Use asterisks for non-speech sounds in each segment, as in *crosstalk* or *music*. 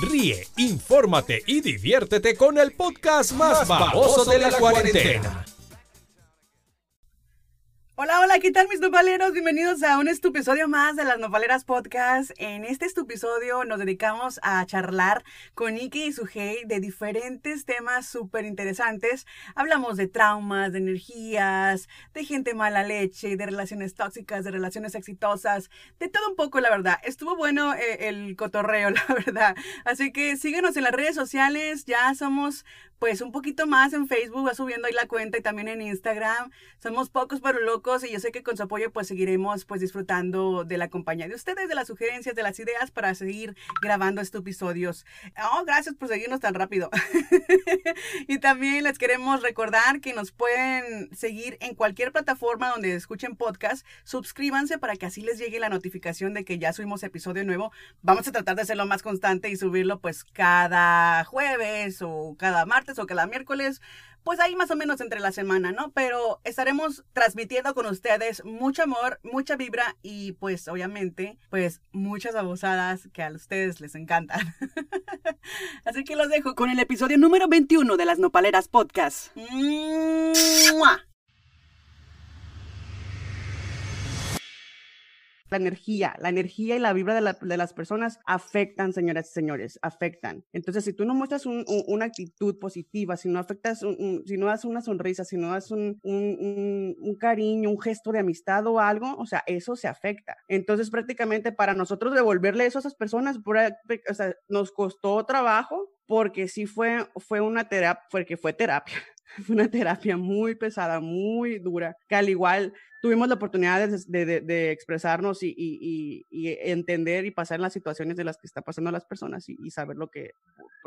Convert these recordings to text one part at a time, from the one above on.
Ríe, infórmate y diviértete con el podcast más, baboso de la, cuarentena. Hola, hola, ¿qué tal mis nopaleros? Bienvenidos a un episodio más de las Nopaleras Podcast. En este episodio nos dedicamos a charlar con Nikki y Sujei de diferentes temas súper interesantes. Hablamos de traumas, de energías, de gente mala leche, de relaciones tóxicas, de relaciones exitosas, de todo un poco, la verdad. Estuvo bueno eh, el cotorreo, *laughs* la verdad. Así que síguenos en las redes sociales, ya somos pues un poquito más en Facebook, va subiendo ahí la cuenta y también en Instagram. Somos pocos pero locos y yo sé que con su apoyo pues seguiremos pues disfrutando de la compañía de ustedes, de las sugerencias, de las ideas para seguir grabando estos episodios. Oh, gracias por seguirnos tan rápido. *laughs* y también les queremos recordar que nos pueden seguir en cualquier plataforma donde escuchen podcast. Suscríbanse para que así les llegue la notificación de que ya subimos episodio nuevo. Vamos a tratar de hacerlo más constante y subirlo pues cada jueves o cada martes o cada miércoles, pues ahí más o menos entre la semana, ¿no? Pero estaremos transmitiendo con ustedes mucho amor, mucha vibra y pues obviamente, pues muchas abusadas que a ustedes les encantan. *laughs* Así que los dejo con el episodio número 21 de las Nopaleras Podcast. La energía, la energía y la vibra de, las personas afectan, señoras y señores, afectan. Entonces, si tú no muestras una actitud positiva, si no afectas, si no das una sonrisa, si no das un, cariño, un gesto de amistad o algo, o sea, eso se afecta. Entonces, prácticamente para nosotros devolverle eso a esas personas, o sea, nos costó trabajo porque sí fue, fue una terapia, porque fue terapia. *laughs* Fue una terapia muy pesada, muy dura, que al igual tuvimos la oportunidad de, expresarnos y, entender y pasar las situaciones de las que está pasando a las personas y, saber lo que,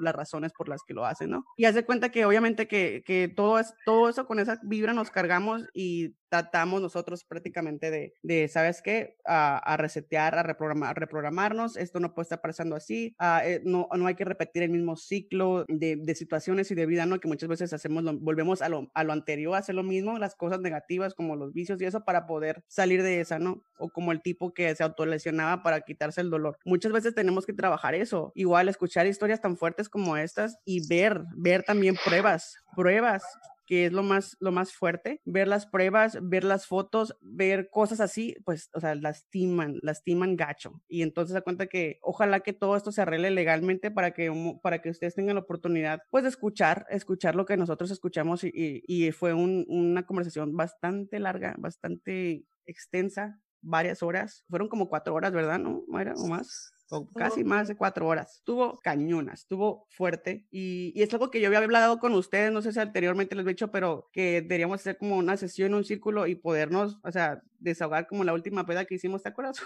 las razones por las que lo hacen, ¿no? Y hace cuenta que obviamente que, que todo, es, todo eso con esa vibra nos cargamos y tratamos nosotros prácticamente de, de ¿sabes qué? A, resetear, a reprogramar, reprogramarnos, esto no puede estar pasando así, ah, eh, no, no hay que repetir el mismo ciclo de, de, situaciones y de vida, ¿no? Que muchas veces hacemos, volvemos a lo, a lo anterior, a hacer lo mismo, las cosas negativas como los vicios y eso para poder salir de esa, ¿no? O como el tipo que se autolesionaba para quitarse el dolor. Muchas veces tenemos que trabajar eso, igual escuchar historias tan fuertes como estas y ver, ver también pruebas, pruebas que es lo más, lo más fuerte, ver las pruebas, ver las fotos, ver cosas así, pues, o sea, lastiman, lastiman gacho. Y entonces se cuenta que ojalá que todo esto se arregle legalmente para que, para que ustedes tengan la oportunidad, pues, de escuchar, escuchar lo que nosotros escuchamos y, y, fue una conversación bastante larga, bastante extensa, varias horas, fueron como cuatro horas, ¿verdad? ¿No, Mayra? ¿O más? Casi más de cuatro horas. Estuvo cañona, estuvo fuerte y, y, es algo que yo había hablado con ustedes, no sé si anteriormente les he dicho, pero que deberíamos hacer como una sesión, un círculo y podernos, o sea, desahogar como la última peda que hicimos, ¿te acuerdas?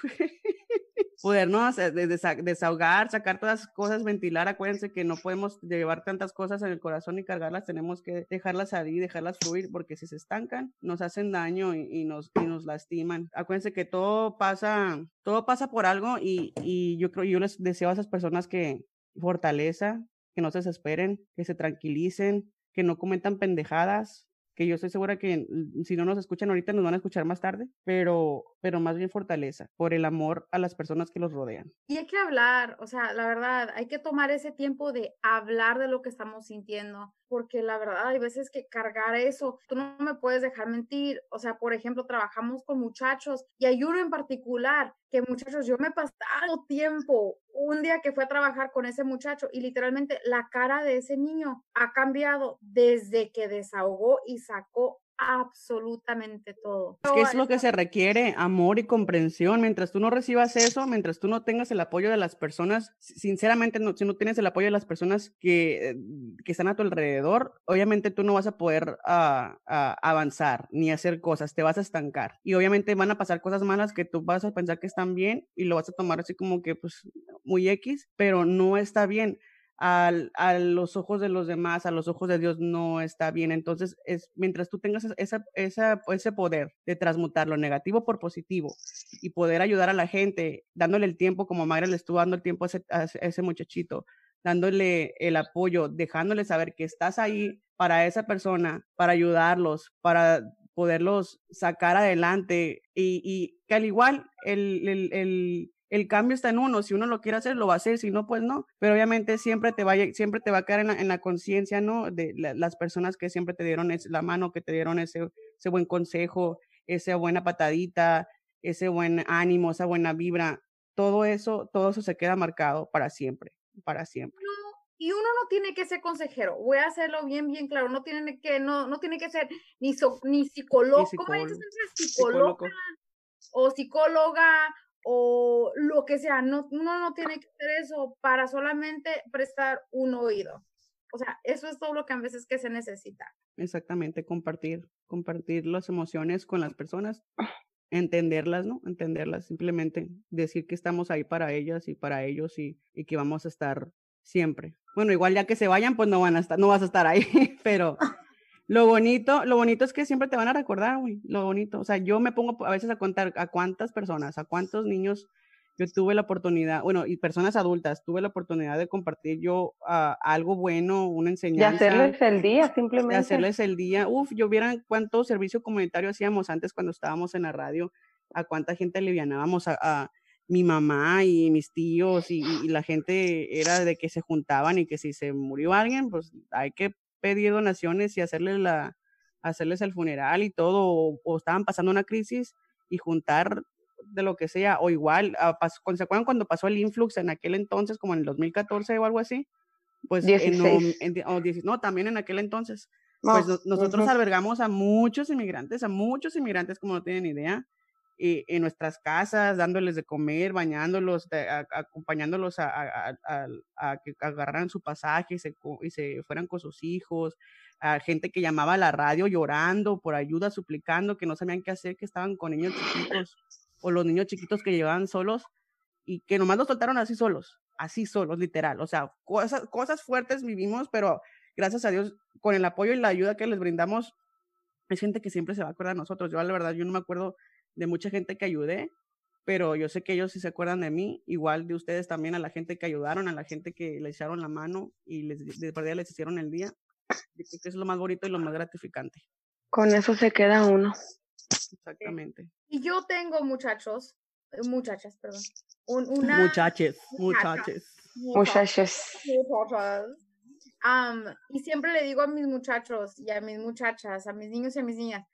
Podernos desahogar, sacar todas las cosas, ventilar. Acuérdense que no podemos llevar tantas cosas en el corazón y cargarlas, tenemos que dejarlas salir, dejarlas fluir, porque si se estancan, nos hacen daño y, nos, y nos lastiman. Acuérdense que todo pasa, todo pasa por algo y, y yo creo, yo les deseo a esas personas que fortaleza, que no se desesperen, que se tranquilicen, que no cometan pendejadas, que yo estoy segura que si no nos escuchan ahorita nos van a escuchar más tarde, pero, pero más bien fortaleza por el amor a las personas que los rodean. Y hay que hablar, o sea, la verdad, hay que tomar ese tiempo de hablar de lo que estamos sintiendo, porque la verdad hay veces que cargar eso, tú no me puedes dejar mentir, o sea, por ejemplo, trabajamos con muchachos y hay uno en particular que muchachos, yo me he pasado tiempo, un día que fue a trabajar con ese muchacho y literalmente la cara de ese niño ha cambiado desde que desahogó y sacó absolutamente todo. Es que es lo que se requiere, amor y comprensión. Mientras tú no recibas eso, mientras tú no tengas el apoyo de las personas, sinceramente, si no tienes el apoyo de las personas que, que están a tu alrededor, obviamente tú no vas a poder ah, ah, avanzar ni hacer cosas, te vas a estancar. Y obviamente van a pasar cosas malas que tú vas a pensar que están bien y lo vas a tomar así como que pues muy X, pero no está bien a los ojos de los demás, a los ojos de Dios, no está bien. Entonces, es, mientras tú tengas esa, esa, ese poder de transmutar lo negativo por positivo y poder ayudar a la gente, dándole el tiempo, como Mayra le estuvo dando el tiempo a ese, a ese muchachito, dándole el apoyo, dejándole saber que estás ahí para esa persona, para ayudarlos, para poderlos sacar adelante y, y que al igual el, el el cambio está en uno, si uno lo quiere hacer, lo va a hacer, si no, pues no, pero obviamente siempre te va, siempre te va a caer en la, en la conciencia, ¿no? De las personas que siempre te dieron la mano, que te dieron ese, ese buen consejo, esa buena patadita, ese buen ánimo, esa buena vibra, todo eso, todo eso se queda marcado para siempre, para siempre. y uno no tiene que ser consejero, voy a hacerlo bien, bien claro, no tiene que, no, no tiene que ser ni, ni psicólogo, ¿cómo dices? Psicóloga o psicóloga o lo que sea, no, uno no tiene que hacer eso para solamente prestar un oído. O sea, eso es todo lo que a veces que se necesita. Exactamente, compartir, compartir las emociones con las personas, *clears throat* entenderlas, ¿no? Entenderlas, simplemente decir que estamos ahí para ellas y para ellos y, y que vamos a estar siempre. Bueno, igual ya que se vayan, pues no van a estar, no vas a estar ahí, *laughs* pero lo bonito, lo bonito es que siempre te van a recordar, güey, lo bonito. O sea, yo me pongo a veces a contar a cuántas personas, a cuántos niños yo tuve la oportunidad, bueno, y personas adultas, tuve la oportunidad de compartir yo uh, algo bueno, una enseñanza. De hacerles el día, simplemente. De hacerles el día. Uf, yo vieran cuánto servicio comunitario hacíamos antes cuando estábamos en la radio, a cuánta gente alivianábamos a, a mi mamá y mis tíos y, y, la gente era de que se juntaban y que si se murió alguien, pues hay que pedir donaciones y hacerles, la, hacerles el funeral y todo, o, o estaban pasando una crisis y juntar de lo que sea, o igual, uh, ¿se acuerdan cuando pasó el influx en aquel entonces, como en el 2014 o algo así? Pues En, en, oh, no, también en aquel entonces. pues no, nosotros uh -huh. albergamos a muchos inmigrantes, a muchos inmigrantes como no tienen idea, y, en nuestras casas, dándoles de comer, bañándolos, acompañándolos a, que agarraran su pasaje y se, y se fueran con sus hijos, a gente que llamaba a la radio llorando por ayuda, suplicando, que no sabían qué hacer, que estaban con niños chiquitos o los niños chiquitos que llevaban solos y que nomás los soltaron así solos, así solos, literal. O sea, cosas, cosas fuertes vivimos, pero gracias a Dios, con el apoyo y la ayuda que les brindamos, es gente que siempre se va a acordar de nosotros. Yo, la verdad, yo no me acuerdo de mucha gente que ayudé, pero yo sé que ellos sí se acuerdan de mí, igual de ustedes también, a la gente que ayudaron, a la gente que le echaron la mano y les, de verdad les hicieron el día. Yo creo que es lo más bonito y lo más gratificante. Con eso se queda uno. Exactamente. Y yo tengo muchachos, muchachas, perdón. Un, una muchaches, muchaches. Muchachos. Muchachas. Um, y siempre le digo a mis muchachos y a mis muchachas, a mis niños y a mis niñas,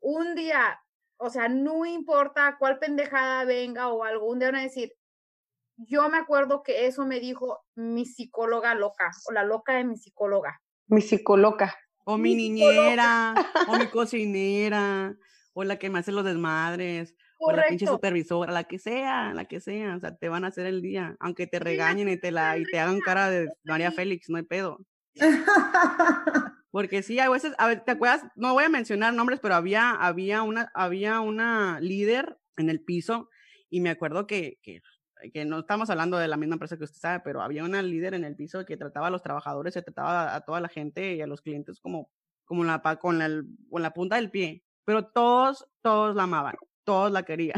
un día, o sea, no importa cuál pendejada venga o algo, un día van a decir, yo me acuerdo que eso me dijo mi psicóloga loca o la loca de mi psicóloga. Mi psicóloga. O mi, mi niñera, o mi cocinera, o la que me hace los desmadres, Correcto. o la pinche supervisora, la que sea, la que sea, o sea, te van a hacer el día, aunque te regañen y te la y te hagan cara de María Félix, no hay pedo. *laughs* Porque sí, a veces, a ver, ¿te acuerdas? No voy a mencionar nombres, pero había, había una, había una líder en el piso y me acuerdo que, que, que no estamos hablando de la misma empresa que usted sabe, pero había una líder en el piso que trataba a los trabajadores, se trataba a toda la gente y a los clientes como, como la, con, la, con la punta del pie pero todos, todos la amaban, todos la querían.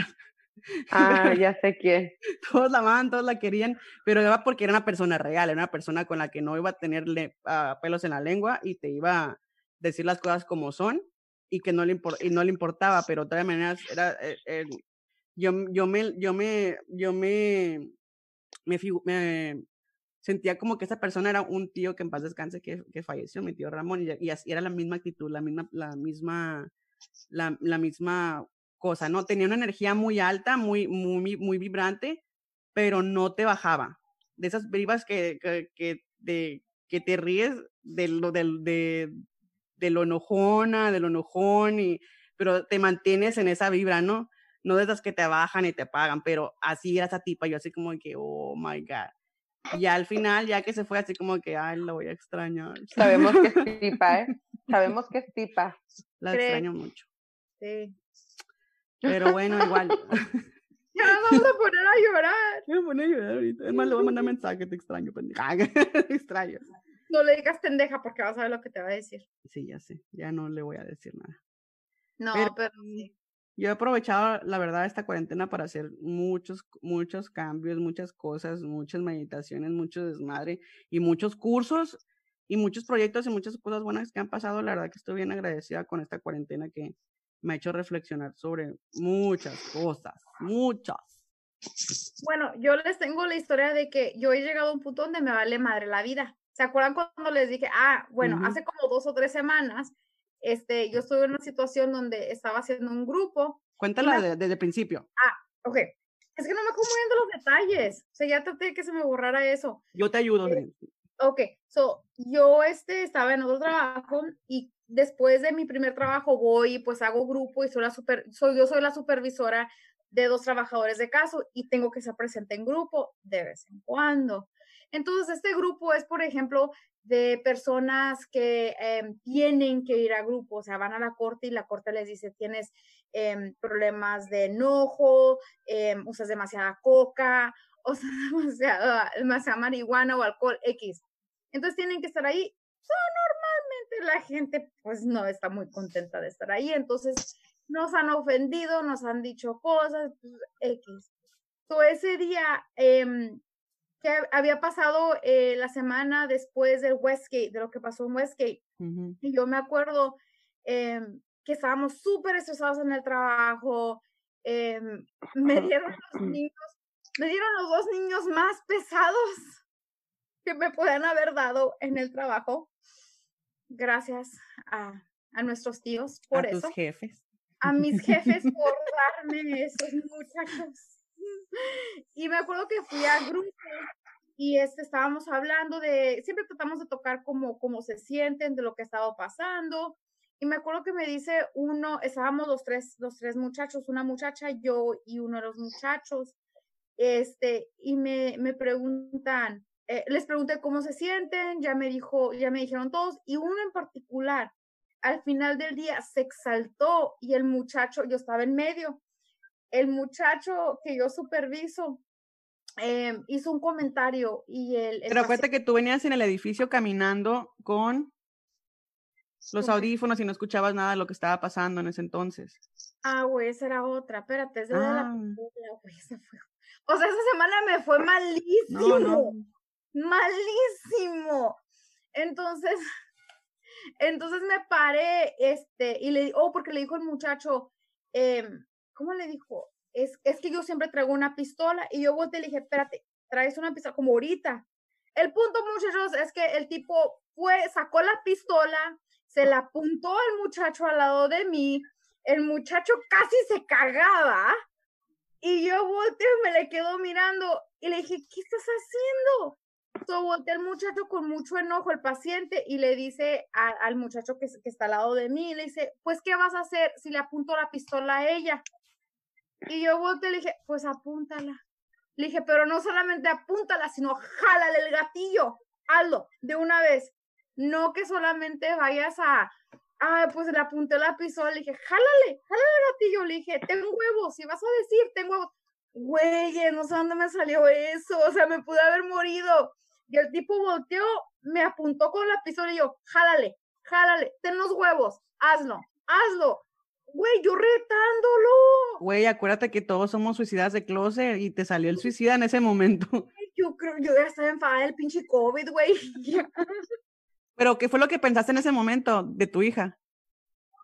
Ah, *laughs* ya sé quién. todos la amaban, todos la querían, pero era porque era una persona real, era una persona con la que no iba a tenerle uh, pelos en la lengua y te iba a decir las cosas como son y que no le, y no le importaba, pero de todas maneras era, eh, eh, yo, yo me, yo me, yo me, me, me, sentía como que esa persona era un tío que en paz descanse que, que falleció, mi tío Ramón, y, y, así era la misma actitud, la misma, la misma la, la, misma cosa, ¿no? Tenía una energía muy alta, muy, muy, muy vibrante, pero no te bajaba. De esas vivas que, que, que, de, que te ríes de lo, de, de, de lo enojona, de lo enojón, y, pero te mantienes en esa vibra, ¿no? No de esas que te bajan y te pagan, pero así era esa tipa, yo así como que, oh my God. Y al final, ya que se fue así como que, ay, la voy a extrañar. Sabemos que es tipa, ¿eh? *laughs* Sabemos que es tipa. La extraño mucho. Sí. Pero bueno, igual. *laughs* Ya nos vamos a poner a llorar. Me voy a poner a llorar ahorita. Es más, le voy a mandar *laughs* mensaje, te extraño, pendeja. *laughs* te extraño. No le digas pendeja porque vas a ver lo que te va a decir. Sí, ya sé. Ya no le voy a decir nada. No, pero, pero sí. Yo he aprovechado, la verdad, esta cuarentena para hacer muchos, muchos cambios, muchas cosas, muchas meditaciones, mucho desmadre y muchos cursos y muchos proyectos y muchas cosas buenas que han pasado. La verdad que estoy bien agradecida con esta cuarentena que me ha hecho reflexionar sobre muchas cosas, muchas. Bueno, yo les tengo la historia de que yo he llegado a un punto donde me vale madre la vida. ¿Se acuerdan cuando les dije, ah, bueno, Ujú. hace como dos o tres semanas, este, yo estuve en una situación donde estaba haciendo un grupo. Cuéntala Una- de- desde el principio. Ok, es que no me acuerdo bien de los detalles. O sea, ya traté de que se me borrara eso. Yo te ayudo. Eh, Ok, so, yo este, estaba en otro trabajo y después de mi primer trabajo voy y pues hago grupo y soy la super, soy, yo soy la supervisora de dos trabajadores de caso y tengo que ser presente en grupo de vez en cuando. Entonces, este grupo es, por ejemplo, de personas que em, tienen que ir a grupo, o sea, van a la corte y la corte les dice, tienes em, problemas de enojo, em, usas demasiada coca, *laughs* sea, demasiada, demasiada marihuana o alcohol X. Entonces tienen que estar ahí. So, normalmente la gente pues no está muy contenta de estar ahí, entonces nos han ofendido, nos han dicho cosas, pues, X. So, ese día em, que había pasado eh, la semana después del Westgate, de lo que pasó en Westgate, Ujú. y yo me acuerdo em, que estábamos súper estresados en el trabajo. em, me *laughs* dieron los niños, me dieron los dos niños más pesados que me podían haber dado en el trabajo. Gracias a, a nuestros tíos por a eso. tus jefes. A mis jefes *laughs* por darme esos muchachos. Y me acuerdo que fui al grupo y este, estábamos hablando de, siempre tratamos de tocar cómo, cómo se sienten, de lo que ha estado pasando. Y me acuerdo que me dice uno, estábamos los tres, los tres muchachos, una muchacha, yo y uno de los muchachos, este, y me, me preguntan, eh, les pregunté cómo se sienten, ya me dijo, ya me dijeron todos, y uno en particular, al final del día se exaltó y el muchacho, yo estaba en medio, el muchacho que yo superviso eh, hizo un comentario y el... el Pero acuérdate que tú venías en el edificio caminando con los audífonos y no escuchabas nada de lo que estaba pasando en ese entonces. Ah, güey, esa era otra. Espérate, esa era la Ah. güey, *laughs* fue- O sea, esa semana me fue malísimo. No, no. Malísimo. Entonces, *laughs* entonces me paré, este, y le oh, porque le dijo el muchacho, em, ¿cómo le dijo? Es, es que yo siempre traigo una pistola, y yo volteé y le dije, espérate, traes una pistola, como ahorita. El punto, muchachos, es que el tipo fue, sacó la pistola, se la apuntó al muchacho al lado de mí, el muchacho casi se cagaba, y yo volteo y me le quedo mirando, y le dije, ¿qué estás haciendo? So, voltea el muchacho con mucho enojo, el paciente, y le dice al muchacho que, está al lado de mí, le dice, pues, ¿qué vas a hacer si le apunto la pistola a ella? Y yo volteé y le dije, pues, apúntala. Le dije, pero no solamente apúntala, sino jálale el gatillo, hazlo de una vez. No que solamente vayas a, ah, pues le apunté la pistola, le dije, jálale, jálale el gatillo, le dije, ten huevos, si vas a decir, ten huevos. Güey, no sé dónde me salió eso, o sea, me pude haber morido. Y el tipo volteó, me apuntó con la pistola y yo, jálale, jálale, ten los huevos, hazlo, hazlo. Güey, yo retándolo. Güey, acuérdate que todos somos suicidas de closet y te salió el suicida en ese momento. *laughs* Yo creo, yo ya estaba enfadada del pinche COVID, güey. *laughs* Pero, ¿qué fue lo que pensaste en ese momento de tu hija?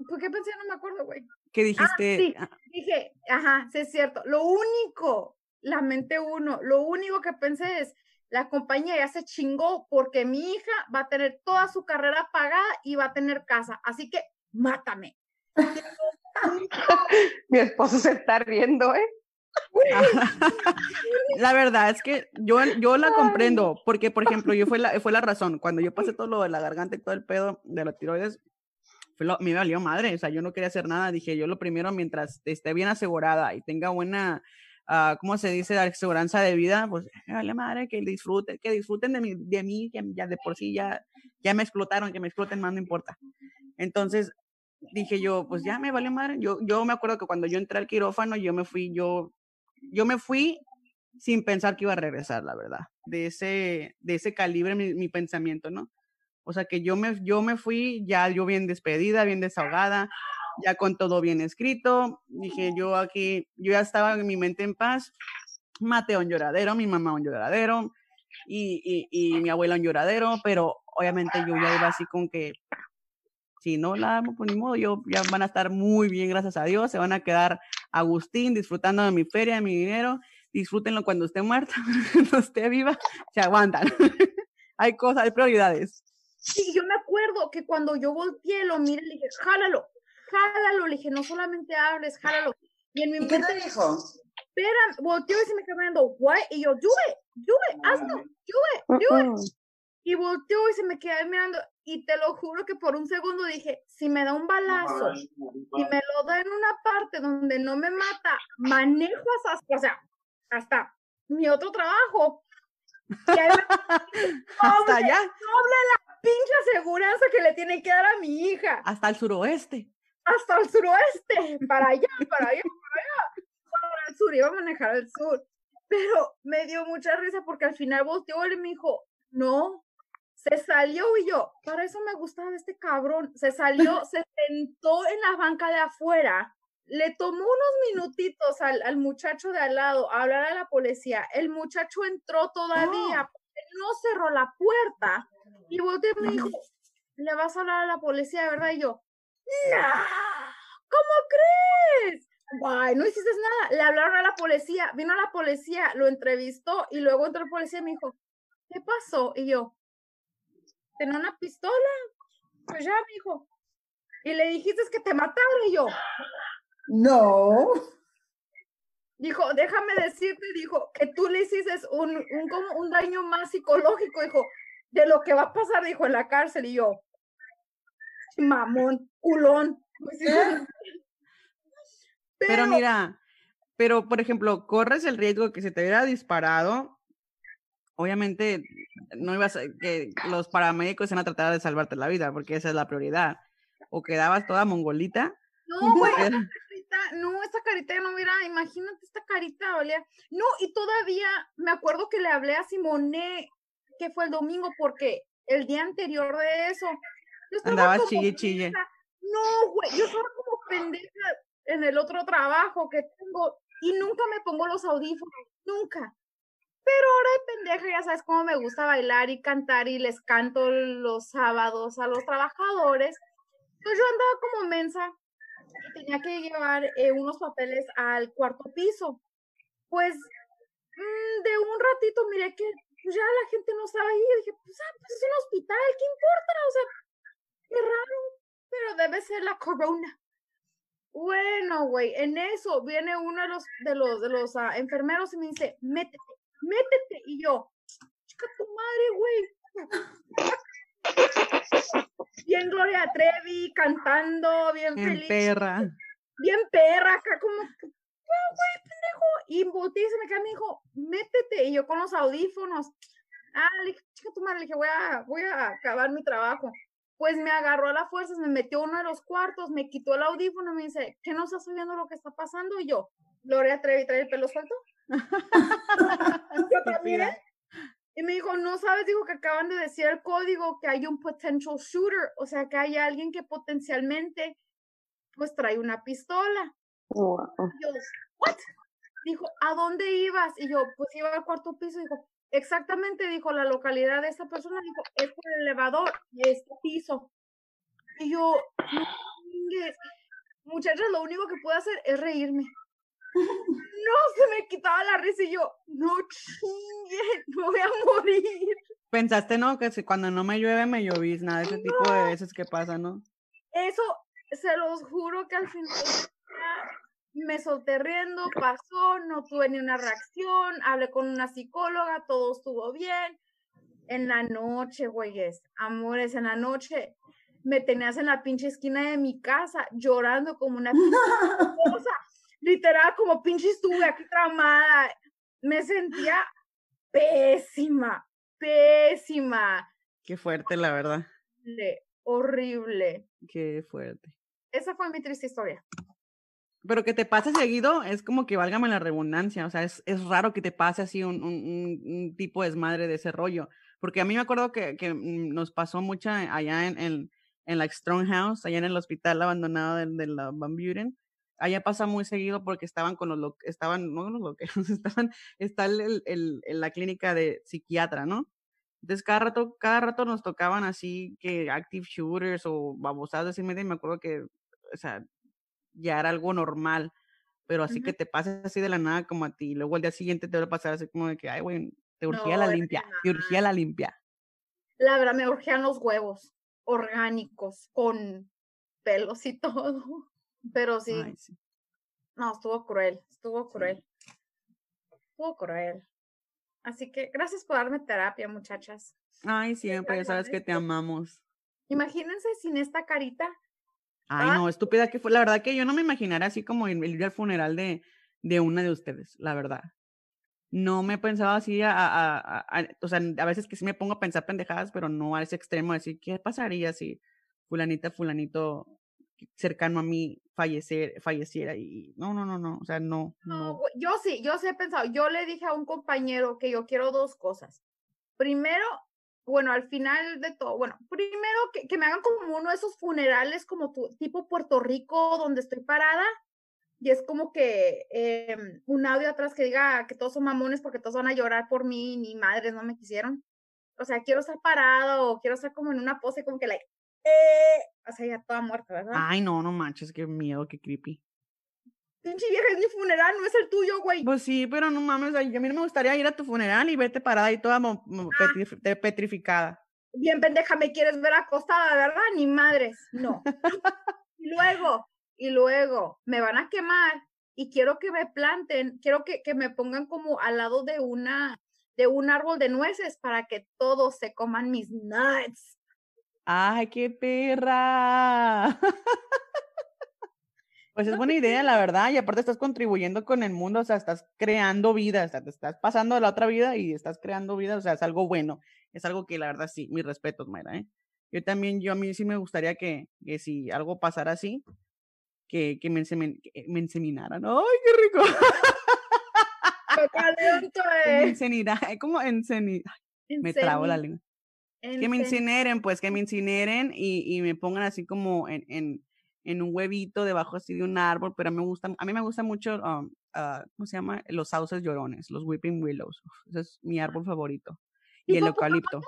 ¿Por qué pensé? No me acuerdo, güey. Que dijiste, sí. ah, Dije, ajá, sí es cierto. Lo único, la mente uno, lo único que pensé es, la compañía ya se chingó porque mi hija va a tener toda su carrera pagada y va a tener casa. Así que, mátame. *laughs* Mi esposo se está riendo, ¿eh? *laughs* La verdad es que yo, yo la comprendo, porque, por ejemplo, yo fue la, fue la razón. Cuando yo pasé todo lo de la garganta y todo el pedo de la tiroides, fue lo, me valió madre. O sea, yo no quería hacer nada. Dije, yo lo primero, mientras esté bien asegurada y tenga buena, ah, ¿cómo se dice? Aseguranza de vida, pues, me vale madre que disfruten, que disfruten de mí, de mí, que ya de por sí ya, ya me explotaron, que me exploten más, no importa. Entonces, dije yo, pues ya me valió madre. Yo, yo me acuerdo que cuando yo entré al quirófano, yo me fui, yo, yo me fui sin pensar que iba a regresar, la verdad. De ese, de ese calibre mi, mi pensamiento, ¿no? O sea que yo me, yo me fui ya yo bien despedida, bien desahogada, ya con todo bien escrito. Dije yo aquí, yo ya estaba en mi mente en paz. Maté a un lloradero, mi mamá un lloradero y, y, y mi abuela un lloradero, pero obviamente yo ya iba así con que si no la amo, pues ni modo, yo, ya van a estar muy bien, gracias a Dios, se van a quedar Agustín disfrutando de mi feria, de mi dinero, disfrútenlo cuando esté muerta, *laughs* cuando esté viva, se aguantan. *laughs* hay cosas, hay prioridades. Sí, yo me acuerdo que cuando yo volteé, lo miré, le dije, jálalo, jálalo, le dije, no solamente hables, jálalo. Y en mi ¿Y qué mente, te dijo? espera, volteó y se me quedó mirando, what? Y yo, do it, do it, hazlo, do it, do it. Y volteó y se me quedó mirando. Y te lo juro que por un segundo dije, si me da un balazo y me lo da en una parte donde no me mata, manejo hasta, o sea, hasta mi otro trabajo. Y ahí me *laughs* Hasta allá, pinche aseguranza que le tiene que dar a mi hija. hasta el suroeste. Hasta el suroeste, para allá, para allá, para allá, para el sur, iba a manejar al sur. Pero me dio mucha risa porque al final volteó él y me dijo, no, se salió y yo, para eso me gustaba este cabrón, se salió, *laughs* se sentó en la banca de afuera, le tomó unos minutitos al, al muchacho de al lado a hablar a la policía, el muchacho entró todavía, porque no cerró la puerta. Y volteó y me dijo, le vas a hablar a la policía, ¿verdad? Y yo, no, ¿cómo crees? Guay, no hiciste nada. Le hablaron a la policía, vino la policía, lo entrevistó y luego entró el policía y me dijo, ¿qué pasó? Y yo, ¿tenía una pistola? Pues ya, me dijo. Y le dijiste que te mataron y yo, No. dijo, déjame decirte, dijo, que tú le hiciste un, un, un daño más psicológico, dijo, de lo que va a pasar, dijo, en la cárcel. Y yo, mamón, culón. Pues, Pero mira, pero por ejemplo, corres el riesgo que se te hubiera disparado. Obviamente, no ibas a, que los paramédicos iban a tratar de salvarte la vida, porque esa es la prioridad. O quedabas toda mongolita. No, *laughs* güey, esta carita, no, esta carita ya no mira, imagínate esta carita, olía. No, y todavía me acuerdo que le hablé a Simone, que fue el domingo, porque el día anterior de eso, como chille, chille. No, güey, yo estaba como pendeja en el otro trabajo que tengo y nunca me pongo los audífonos, nunca. Pero ahora de pendeja, ya sabes cómo me gusta bailar y cantar y les canto los sábados a los trabajadores. Entonces yo andaba como mensa y tenía que llevar eh, unos papeles al cuarto piso. Pues mm, de un ratito miré que pues, ya la gente no estaba ahí. y dije, pues, ah, pues es un hospital, ¿qué importa? O sea, qué raro, pero debe ser la corona. Bueno, güey, en eso viene uno de los de los de los ah, enfermeros y me dice, métete, métete. Y yo, chica tu madre, güey. Bien Gloria Trevi, cantando, bien En feliz perra. bien perra, acá como, que, "Ah, güey, pendejo. Y y se me queda, me dijo, métete. Y yo con los audífonos. Ah, le dije, chica tu madre, le dije, voy a, voy a acabar mi trabajo. Pues me agarró a las fuerzas, me metió uno de los cuartos, me quitó el audífono y me dice, ¿qué no estás oyendo lo que está pasando? Y yo, Gloria Trevi, ¿trae el pelo suelto? *laughs* Y me dijo, no sabes, dijo que acaban de decir el código que hay un potential shooter, o sea, que hay alguien que potencialmente pues trae una pistola. Wow. Y yo, ¿what? Dijo, ¿a dónde ibas? Y yo, pues iba al cuarto piso. Dijo, exactamente, dijo, la localidad de esta persona. Dijo, es por el elevador y este piso. Y yo, no chingues. Muchachas, lo único que puedo hacer es reírme. No, se me quitaba la risa y yo, no chingue, me voy a morir. Pensaste, ¿no? Que si cuando no me llueve, me llovizna. Ese tipo de veces que pasa, ¿no? Eso, se los juro que al final me solté riendo, pasó, no tuve ni una reacción, hablé con una psicóloga, todo estuvo bien. En la noche, güeyes, amores, en la noche me tenías en la pinche esquina de mi casa llorando como una cosa, *laughs* literal, como pinche estuve aquí tramada. Me sentía pésima, pésima, Qué fuerte, la verdad. horrible, horrible. Qué fuerte. Esa fue mi triste historia. Pero que te pase seguido es como que válgame la redundancia. O sea, es, es raro que te pase así un, un, tipo de desmadre de ese rollo. Porque a mí me acuerdo que, que mm, nos pasó mucho allá en, en, en la Strong House, allá en el hospital abandonado de, de la Van Buren. Allá pasa muy seguido porque estaban con los, lo- estaban, no los loqueros, *laughs* estaban, está el, el, el- la clínica de psiquiatra, ¿no? Entonces cada rato, cada rato nos tocaban así que active shooters o babosadas así medio, y me acuerdo que, o sea, ya era algo normal. pero así que te pase así de la nada como a ti, y luego al día siguiente te va a pasar así como de que, ay, güey, te urgía No, la limpia, te urgía la limpia. La verdad, me urgían los huevos orgánicos con pelos y *laughs* todo. Pero sí, Ay, sí. no, estuvo cruel, estuvo cruel. Estuvo cruel. Así que gracias por darme terapia, muchachas. Ay, siempre, ya sabes que te amamos. Imagínense sin esta carita. Ay, Ah. no, estúpida que fue. La verdad que yo no me imaginara así como ir al funeral de, de una de ustedes, la verdad. No me pensaba así a, a- a- a- o sea, a veces que sí me pongo a pensar pendejadas, pero no a ese extremo de decir, ¿qué pasaría si fulanita, fulanito cercano a mí fallecer, falleciera? Y no, no, no, no, o sea, no, No, no. yo sí, yo sí he pensado. Yo le dije a un compañero que yo quiero dos cosas. Primero, bueno, al final de todo, bueno, primero que, que me hagan como uno de esos funerales como tu, tipo Puerto Rico, donde estoy parada, y es como que em, un audio atrás que diga que todos son mamones porque todos van a llorar por mí, ni madres no me quisieron. O sea, quiero estar parado, o quiero estar como en una pose como que, like, eh, o sea, ya toda muerta, ¿verdad? Ay, no, no manches, qué miedo, qué creepy. Pinche vieja, es mi funeral, no es el tuyo, güey. Pues sí, pero no mames, a mí no me gustaría ir a tu funeral y verte parada y toda Ah. petrificada. bien pendeja, me quieres ver acostada, ¿verdad? Ni madres, no. y luego, y luego, me van a quemar y quiero que me planten, quiero que, que me pongan como al lado de una, de un árbol de nueces para que todos se coman mis nuts. ¡Ay, qué perra! *laughs* Pues es buena idea, la verdad, y aparte estás contribuyendo con el mundo, o sea, estás creando vida, o sea, te estás pasando a la otra vida y estás creando vida, o sea, es algo bueno, es algo que la verdad sí, mis respetos, Mayra, ¿eh? Yo también, yo a mí sí me gustaría que, que si algo pasara así, que, que me, ensemen- que me inseminaran. ¡Ay, qué rico! *laughs* ¡Qué caliente! Me incineraran, *laughs* ¿cómo enseñar? Me trabo la lengua. Que me incineren, pues que me incineren y, y me pongan así como en, en, en un huevito debajo así de un árbol, pero a mí me gusta, a mí me gusta mucho, um, ah, ¿cómo se llama? Los sauces llorones, los weeping willows. Uf, ese es mi árbol favorito. Y el ¿Tipo eucalipto.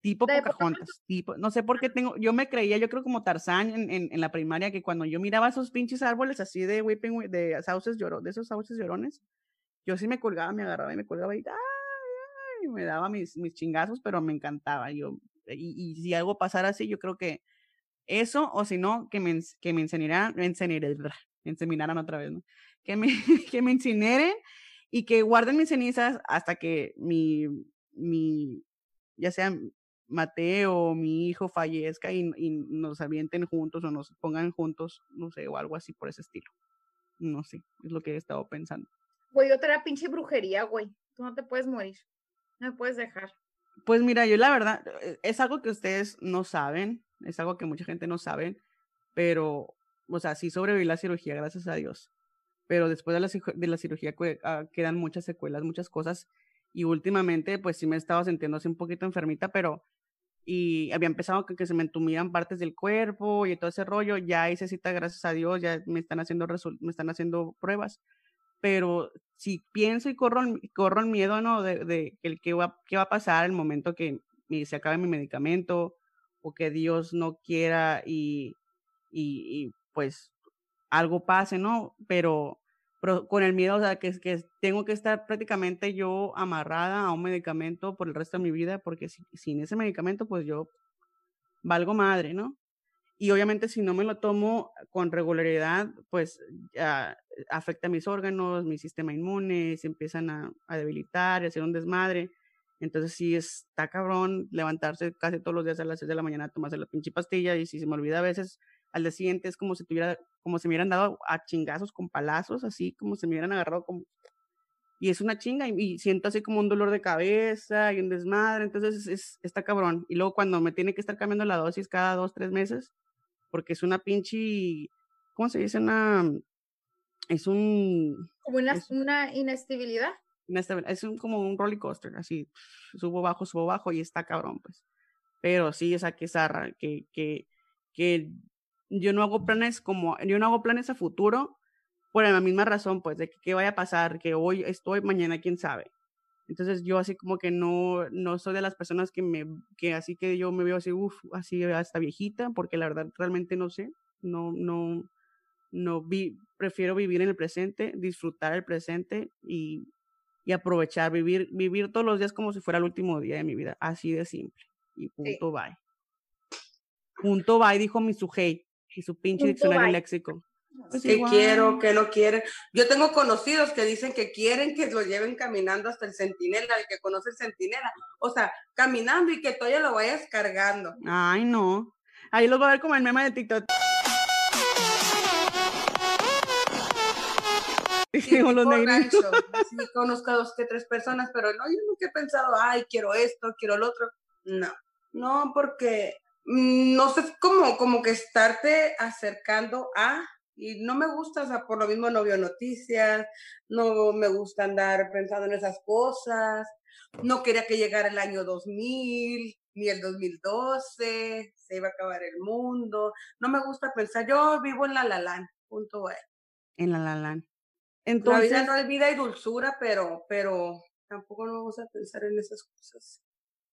Tipo ¿De Pocahontas, tipo, no sé por qué tengo, yo me creía, yo creo como Tarzán en, en, en la primaria, que cuando yo miraba esos pinches árboles así de wi- de sauces llorones, de esos sauces llorones, yo sí me colgaba, me agarraba y me colgaba y, ¡ay, ay! me daba mis, mis chingazos, pero me encantaba. Yo, y, y si algo pasara así, yo creo que eso, o si no, que me, que me incineraran, me incineraran, *laughs* me inseminaran otra vez, ¿no? Que me, *laughs* que me incineren y que guarden mis cenizas hasta que mi, mi, ya sea Mateo, mi hijo fallezca y, y nos avienten juntos o nos pongan juntos, no sé, o algo así por ese estilo. No sé, es lo que he estado pensando. Güey, yo traía pinche brujería, güey. Tú no te puedes morir. No me puedes dejar. Pues mira, yo la verdad, eh, es algo que ustedes no saben, es algo que mucha gente no sabe, pero, o sea, sí sobreviví la cirugía, gracias a Dios. Pero después de la, de la cirugía ah, quedan muchas secuelas, muchas cosas. Y últimamente, pues sí me estaba sintiendo así un poquito enfermita, pero. Y había empezado que, que se me entumieran partes del cuerpo y todo ese rollo. Ya hice cita, gracias a Dios, ya me están haciendo, me están haciendo pruebas. Pero si pienso y corro, corro el miedo, ¿no? De, de que el qué va, qué va a pasar el momento que se acabe mi medicamento o que Dios no quiera y, y, y, pues algo pase, ¿no? Pero, pero con el miedo, o sea, que, que tengo que estar prácticamente yo amarrada a un medicamento por el resto de mi vida, porque si- sin ese medicamento, pues yo valgo madre, ¿no? Y obviamente si no me lo tomo con regularidad, pues ya afecta mis órganos, mi sistema inmune, se empiezan a, a debilitar a hacer un desmadre. Entonces sí está cabrón levantarse casi todos los días a las 6 de la mañana a tomarse la pinche pastilla y si se me olvida a veces al día siguiente es como si tuviera, como si me hubieran dado a chingazos con palazos, así como si me hubieran agarrado como... Y es una chinga y, y siento así como un dolor de cabeza y un desmadre, entonces es, es- está cabrón. Y luego cuando me tiene que estar cambiando la dosis cada dos, tres meses, porque es una pinche, ¿cómo se dice? Una, es un, Como una, Es- una inestabilidad. Inestabil- es un, como un roller coaster, así, subo, bajo, subo, bajo y está cabrón, pues. Pero sí, esa que zarra, que, que, que yo no hago planes como, yo no hago planes a futuro por la misma razón, pues, de que qué vaya a pasar, que hoy estoy, mañana quién sabe. Entonces yo así como que no, no soy de las personas que me, que así que yo me veo así, uff, así hasta viejita, porque la verdad realmente no sé, no, no, no vi, prefiero vivir en el presente, disfrutar el presente y, y aprovechar, vivir, vivir todos los días como si fuera el último día de mi vida, así de simple. Y punto bye. Punto bye, dijo mi sujei y su pinche Punto diccionario bye. léxico. Pues que igual. quiero, que no quieren. Yo tengo conocidos que dicen que quieren que lo lleven caminando hasta el centinela, el que conoce el centinela. O sea, caminando y que todavía lo vayas cargando. Ay, no. Ahí los voy a ver como el meme de TikTok. Sí, *laughs* los negritos. Sí, conozco a dos que tres personas, pero no, yo nunca he pensado, ay, quiero esto, quiero lo otro. No, no, porque mm, no sé, es como, como que estarte acercando a, y no me gusta, o sea, por lo mismo no veo noticias, no me gusta andar pensando en esas cosas, no quería que llegara el año 2000, ni el 2012, se iba a acabar el mundo, no me gusta pensar, yo vivo en la lalán, punto. E. En la la Land. La Entonces, vida no es vida y dulzura, pero, pero tampoco nos vamos a pensar en esas cosas.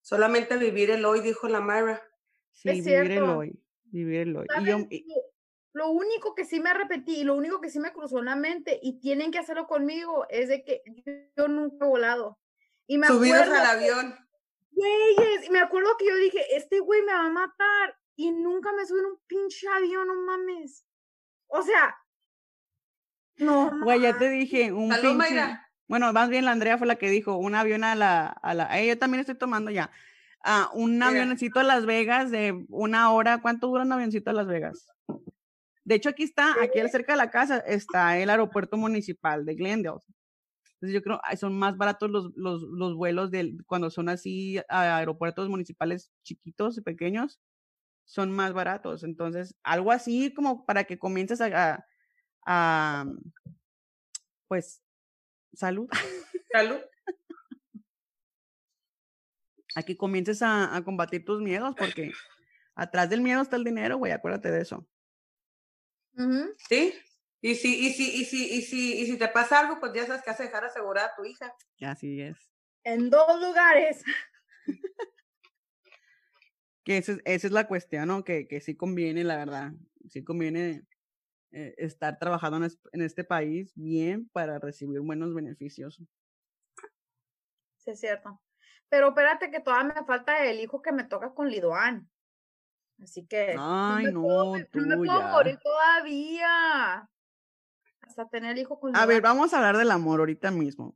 Solamente vivir el hoy, dijo la Myra. sí, Es vivir el cierto. hoy. Vivir el hoy. Y yo, y- Lo- único que sí me arrepentí y lo único que sí me cruzó en la mente y tienen que hacerlo conmigo es de que yo, nunca he volado. Y me Subidos acuerdo al avión. Güeyes, y me acuerdo que yo dije, este güey me va a matar y nunca me subí en un pinche avión, no mames. O sea, no. güey, ya te dije, un Salud, pinche- Mayra. Bueno, más bien la Andrea fue la que dijo, un avión a la, a la, eh, yo también estoy tomando ya, ah, un avioncito a Las Vegas de una hora, ¿cuánto dura un avioncito a Las Vegas? De hecho, aquí está, aquí cerca de la casa está el aeropuerto municipal de Glendale. Entonces yo creo que son más baratos los, los, los vuelos del, cuando son así a aeropuertos municipales chiquitos y pequeños, son más baratos. Entonces, algo así como para que comiences a, a- a, pues, salud, Salud. a que comiences a, a combatir tus miedos, porque atrás del miedo está el dinero, güey, acuérdate de eso. ¿Sí? Y si, y si, y si, y si, y si te pasa algo, pues ya sabes que has de dejar asegurada a tu hija. Así es. En dos lugares. Que esa es, esa es la cuestión, ¿no? Que, que sí conviene, la verdad, sí conviene eh, estar trabajando en, es- en este país bien para recibir buenos beneficios. Sí, es cierto. Pero espérate que todavía me falta el hijo que me toca con Lidoan. Así que Ay, me puedo- no, no me puedo morir todavía. Hasta tener hijo con A ver, Lidoan. vamos a hablar del amor ahorita mismo.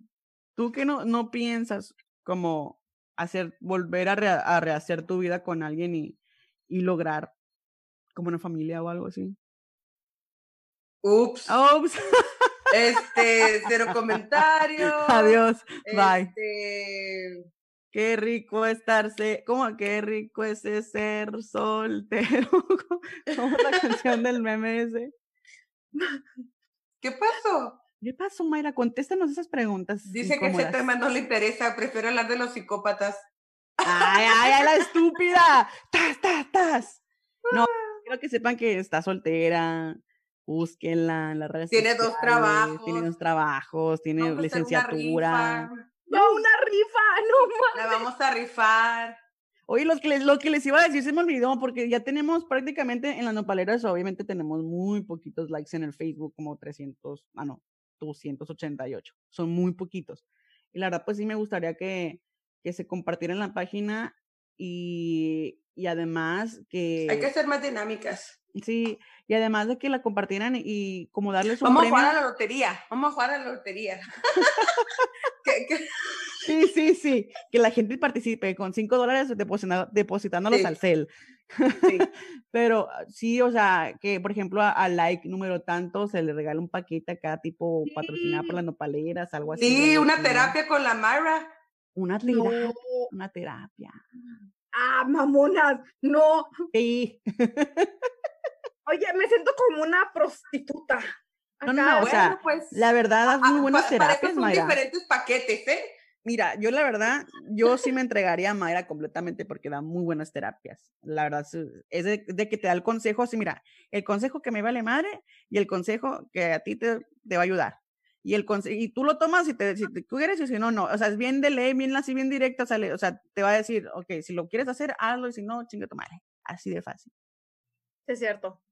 ¿Tú qué no, no piensas como hacer, volver a, rehacer tu vida con alguien y, y lograr como una familia o algo así? Ups. Ups, Este, cero comentarios. adiós, bye. Este, Qué rico estarse, ¿cómo qué rico es ese ser soltero? *laughs* Como la canción del meme ese. ¿Qué pasó? ¿Qué pasó, Mayra? Contéstanos esas preguntas. Dice que ese tema no le interesa, prefiero hablar de los psicópatas. Ay, ay, ay, la estúpida. *laughs* Tas, tas, tas. No, quiero que sepan que está soltera. Búsquenla en las redes Tiene dos sociales, Tiene trabajos. dos trabajos, tiene Vamos una licenciatura. rifa, No, una rifa, *laughs* no mames. La vamos a rifar. Oye, los que les, lo que les iba a decir se me olvidó porque ya tenemos prácticamente en las nopaleras, obviamente tenemos muy poquitos likes en el Facebook, como 300, ah no, 288. Son muy poquitos. Y la verdad, pues sí me gustaría que, que se compartiera en la página y, y además que... Hay que ser más dinámicas. Sí, y además de que la compartieran y como darles un Vamos a jugar a la lotería. Vamos a jugar a la lotería. *laughs* Sí, sí, sí, que la gente participe con 5 dólares depositándolos Sí. al CEL. sí. *laughs* Pero ah, sí, o sea, que por ejemplo a, a like número tanto se le regala un paquete acá tipo patrocinado por Sí. las nopaleras, algo así. Sí, una terapia con la Myra. Una No. terapia, una terapia. Ah, mamonas, no. Sí. *laughs* Oye, me siento como una prostituta. No, no, o sea, Bueno, pues. La verdad, ah, muy buenas para eso terapias, son Mayra. diferentes paquetes, ¿eh? Mira, yo la verdad, yo sí me entregaría a Mayra completamente porque da muy buenas terapias. La verdad, es de, de que te da el consejo, así mira, el consejo que me vale madre y el consejo que a ti te, te va a ayudar. Y, el y tú lo tomas y te, si te quieres y si no, no. O sea, es bien de ley, bien así, bien directa. Sale, o sea, te va a decir, ok, si lo quieres hacer, hazlo y si no, chinga tu madre. Así de fácil. Sí, es cierto.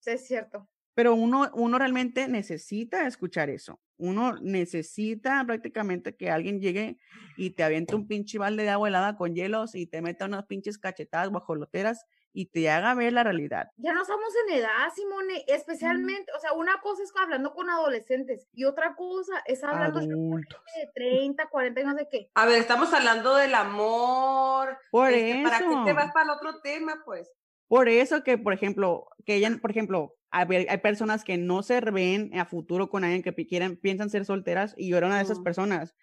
Sí, es cierto. Pero uno, uno realmente necesita escuchar eso. Uno necesita prácticamente que alguien llegue y te aviente un pinche balde de agua helada con hielos y te meta unas pinches cachetadas guajoloteras y te haga ver la realidad. Ya no estamos en edad, Simone, especialmente, o sea, una cosa es hablando con adolescentes y otra cosa es hablando de Adultos. 30, 40 años de qué. A ver, estamos hablando del amor. Por este, ¿Para qué te eso. vas para el otro tema, pues? Por eso que, por ejemplo, que ella, por ejemplo, hay personas que no se ven a futuro con alguien que pi- quieren, piensan ser solteras y yo era una de esas Mm. personas.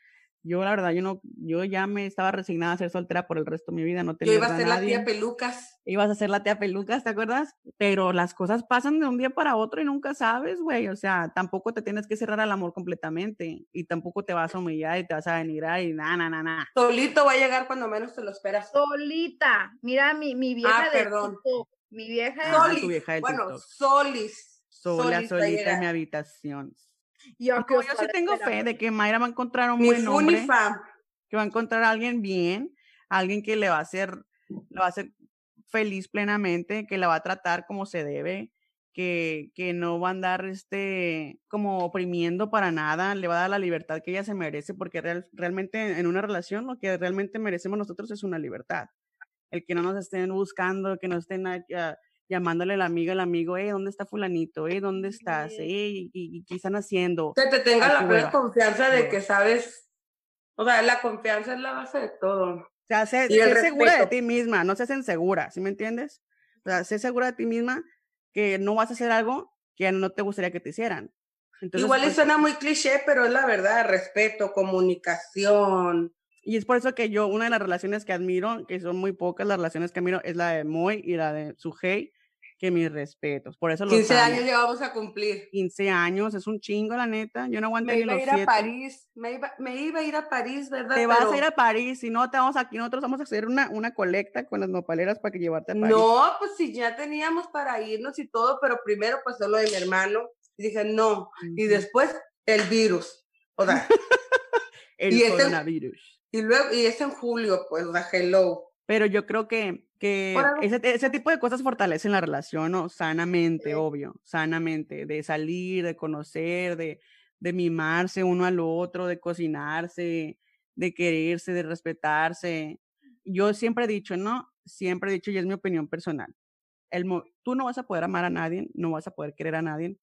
Yo, la verdad, yo no, yo ya me estaba resignada a ser soltera por el resto de mi vida, no Yo tenía iba a ser la tía nadie. pelucas. Ibas a ser la tía pelucas, ¿te acuerdas? Pero las cosas pasan de un día para otro y nunca sabes, güey. O sea, tampoco te tienes que cerrar al amor completamente y tampoco te vas a humillar y te vas a denigrar y nada, nada, nada. Solito va a llegar cuando menos te lo esperas. Solita, mira mi, mi vieja de Ah, perdón. TikTok, mi vieja de Ah, tu vieja del bueno, TikTok. solis. Sola, Solis solita en mi habitación. Yo, No, yo sí tengo fe de que Mayra va a encontrar un Ni buen hombre, que va a encontrar a alguien bien, alguien que le va a hacer, le va a hacer feliz plenamente, que la va a tratar como se debe, que, que no va a andar este como oprimiendo para nada, le va a dar la libertad que ella se merece, porque real- realmente en una relación lo que realmente merecemos nosotros es una libertad. El que no nos estén buscando, que no estén a- a- llamándole la amiga, el amigo, hey, ¿dónde está fulanito? Hey, ¿dónde estás? Hey, ¿y, y qué están haciendo? Que te tenga la plena confianza de que sabes. O sea, la confianza es la base de todo. O sea, sé, sé segura de ti misma, no seas insegura, ¿sí me entiendes? O sea, sé segura de ti misma que no vas a hacer algo que no te gustaría que te hicieran. Entonces, Igual y pues, suena muy cliché, pero es la verdad. Respeto, comunicación. Y es por eso que yo, una de las relaciones que admiro, que son muy pocas las relaciones que admiro, es la de Moy y la de Sujei, que mis respetos. Por eso los 15 amo. años llevamos a cumplir. 15 años, es un chingo, la neta. Yo no aguanto Me ni iba a los ir a siete. París. Me iba, me iba a ir a París, ¿verdad? Te vas Pero- a ir a París, si no te vamos aquí, nosotros vamos a hacer una, una colecta con las nopaleras para que llevarte a París. No, pues si ya teníamos para irnos y todo, pero primero pues solo de mi hermano. Y dije, no. Y después el virus. O sea, *laughs* el y este- coronavirus. Y luego, y es en julio, pues, sea, hello. Pero yo creo que, que ese, ese tipo de cosas fortalecen la relación, ¿no? Sanamente, Sí. obvio, sanamente, de salir, de conocer, de, de mimarse uno al otro, de cocinarse, de quererse, de respetarse. Yo siempre he dicho, ¿no? Siempre he dicho, y es mi opinión personal, el, tú no vas a poder amar a nadie, no vas a poder querer a nadie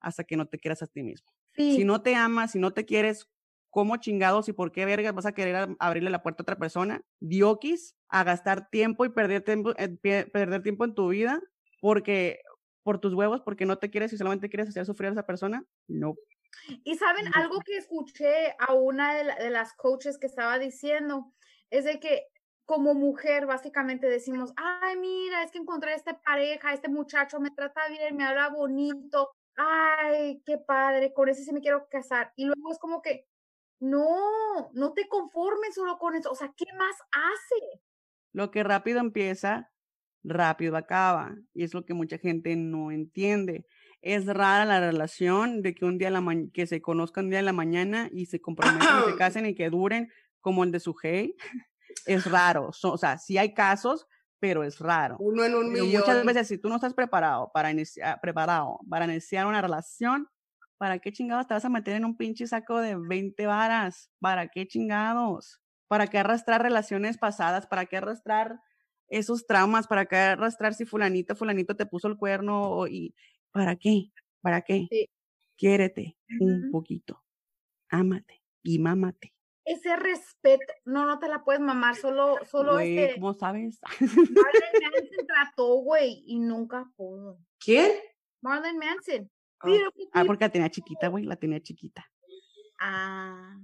hasta que no te quieras a ti mismo. Sí, Si no te amas, si no te quieres, ¿cómo chingados y por qué vergas vas a querer abrirle la puerta a otra persona? Diokis, a gastar tiempo y perder tiempo, eh, perder tiempo en tu vida porque por tus huevos, porque no te quieres y solamente quieres hacer sufrir a esa persona. No. Y saben, No. algo que escuché a una de, la- de las coaches que estaba diciendo es de que como mujer básicamente decimos, ay, mira, es que encontré a esta pareja, este muchacho me trata bien, me habla bonito, ay, qué padre, con ese sí me quiero casar. Y luego es como que, no, no te conformes solo con eso, o sea, ¿qué más hace? Lo que rápido empieza, rápido acaba. Y es lo que mucha gente no entiende. Es rara la relación de que un día la ma- que se conozcan un día en la mañana y se comprometen y se *clears throat* casen y que duren como el de su hey. *laughs* Es raro. So- o sea, sí hay casos, pero es raro. Uno en un Pero millón. muchas veces, si tú no estás preparado para iniciar, preparado para iniciar una relación, ¿para qué chingados te vas a meter en un pinche saco de 20 varas? ¿Para qué chingados? ¿Para qué arrastrar relaciones pasadas? ¿Para qué arrastrar esos traumas? ¿Para qué arrastrar si fulanito, fulanito te puso el cuerno? o- y ¿Para qué? ¿Para qué? Sí. Quiérete un poquito. Ámate y mámate. Ese respeto, no, no te la puedes mamar, solo, solo Güey, este, ¿cómo sabes? Marlon *laughs* Manson trató, güey, y nunca pudo. ¿Quién? Marlon Manson. Ah. Ah, porque la tenía chiquita, güey, la tenía chiquita. Ah,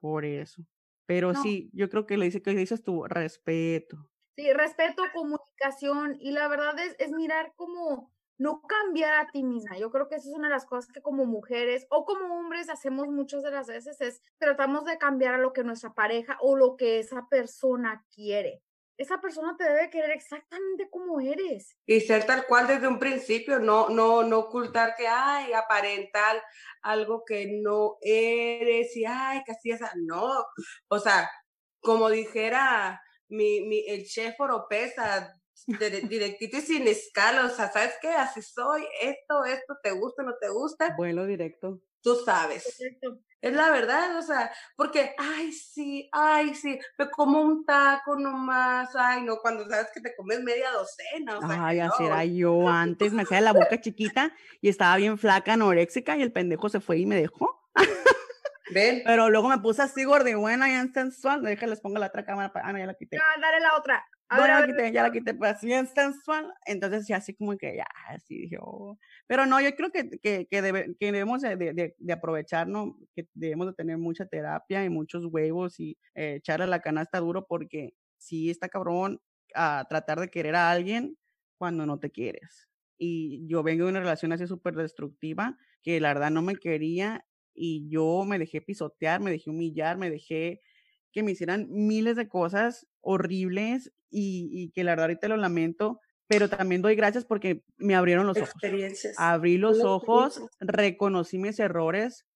Por eso. Pero No. sí, yo creo que le dice que dices tu respeto. sí, respeto, comunicación, y la verdad es, es mirar como no cambiar a ti misma. Yo creo que esa es una de las cosas que como mujeres o como hombres hacemos muchas de las veces, es tratamos de cambiar a lo que nuestra pareja o lo que esa persona quiere. Esa persona te debe querer exactamente como eres. Y ser tal cual desde un principio, no, no, no ocultar que, ay, aparentar algo que no eres y, ay, casi esa, no. O sea, como dijera mi, mi, el chef Oropesa, directito y sin escala, o sea, ¿sabes qué? Así soy, esto, esto, te gusta, no te gusta. Vuelo directo. Tú sabes. Es la verdad, o sea, porque, ay, sí, ay, sí, me como un taco nomás, ay, no, cuando sabes que te comes media docena, o sea. Ay, así era yo antes, me hacía la boca chiquita y estaba bien flaca, anoréxica, y el pendejo se fue y me dejó. *laughs* Ven. Pero luego me puse así gorda y sensual. les pongo la otra cámara. Ah, no, ya la quité. Ya, dale la otra. Ya la quité, ya la quité, pues bien sensual. Entonces, ya así como que ya, así dije, oh. Pero no, yo creo que, que, que, debe, que debemos de, de, de, aprovecharnos, que debemos de tener mucha terapia y muchos huevos y eh, echarle la canasta duro porque sí está cabrón a tratar de querer a alguien cuando no te quieres. Y yo vengo de una relación así súper destructiva que la verdad no me quería y yo me dejé pisotear, me dejé humillar, me dejé que me hicieran miles de cosas horribles y, que la verdad ahorita lo lamento, pero también doy gracias porque me abrieron los ojos. Abrí los ojos, reconocí mis errores,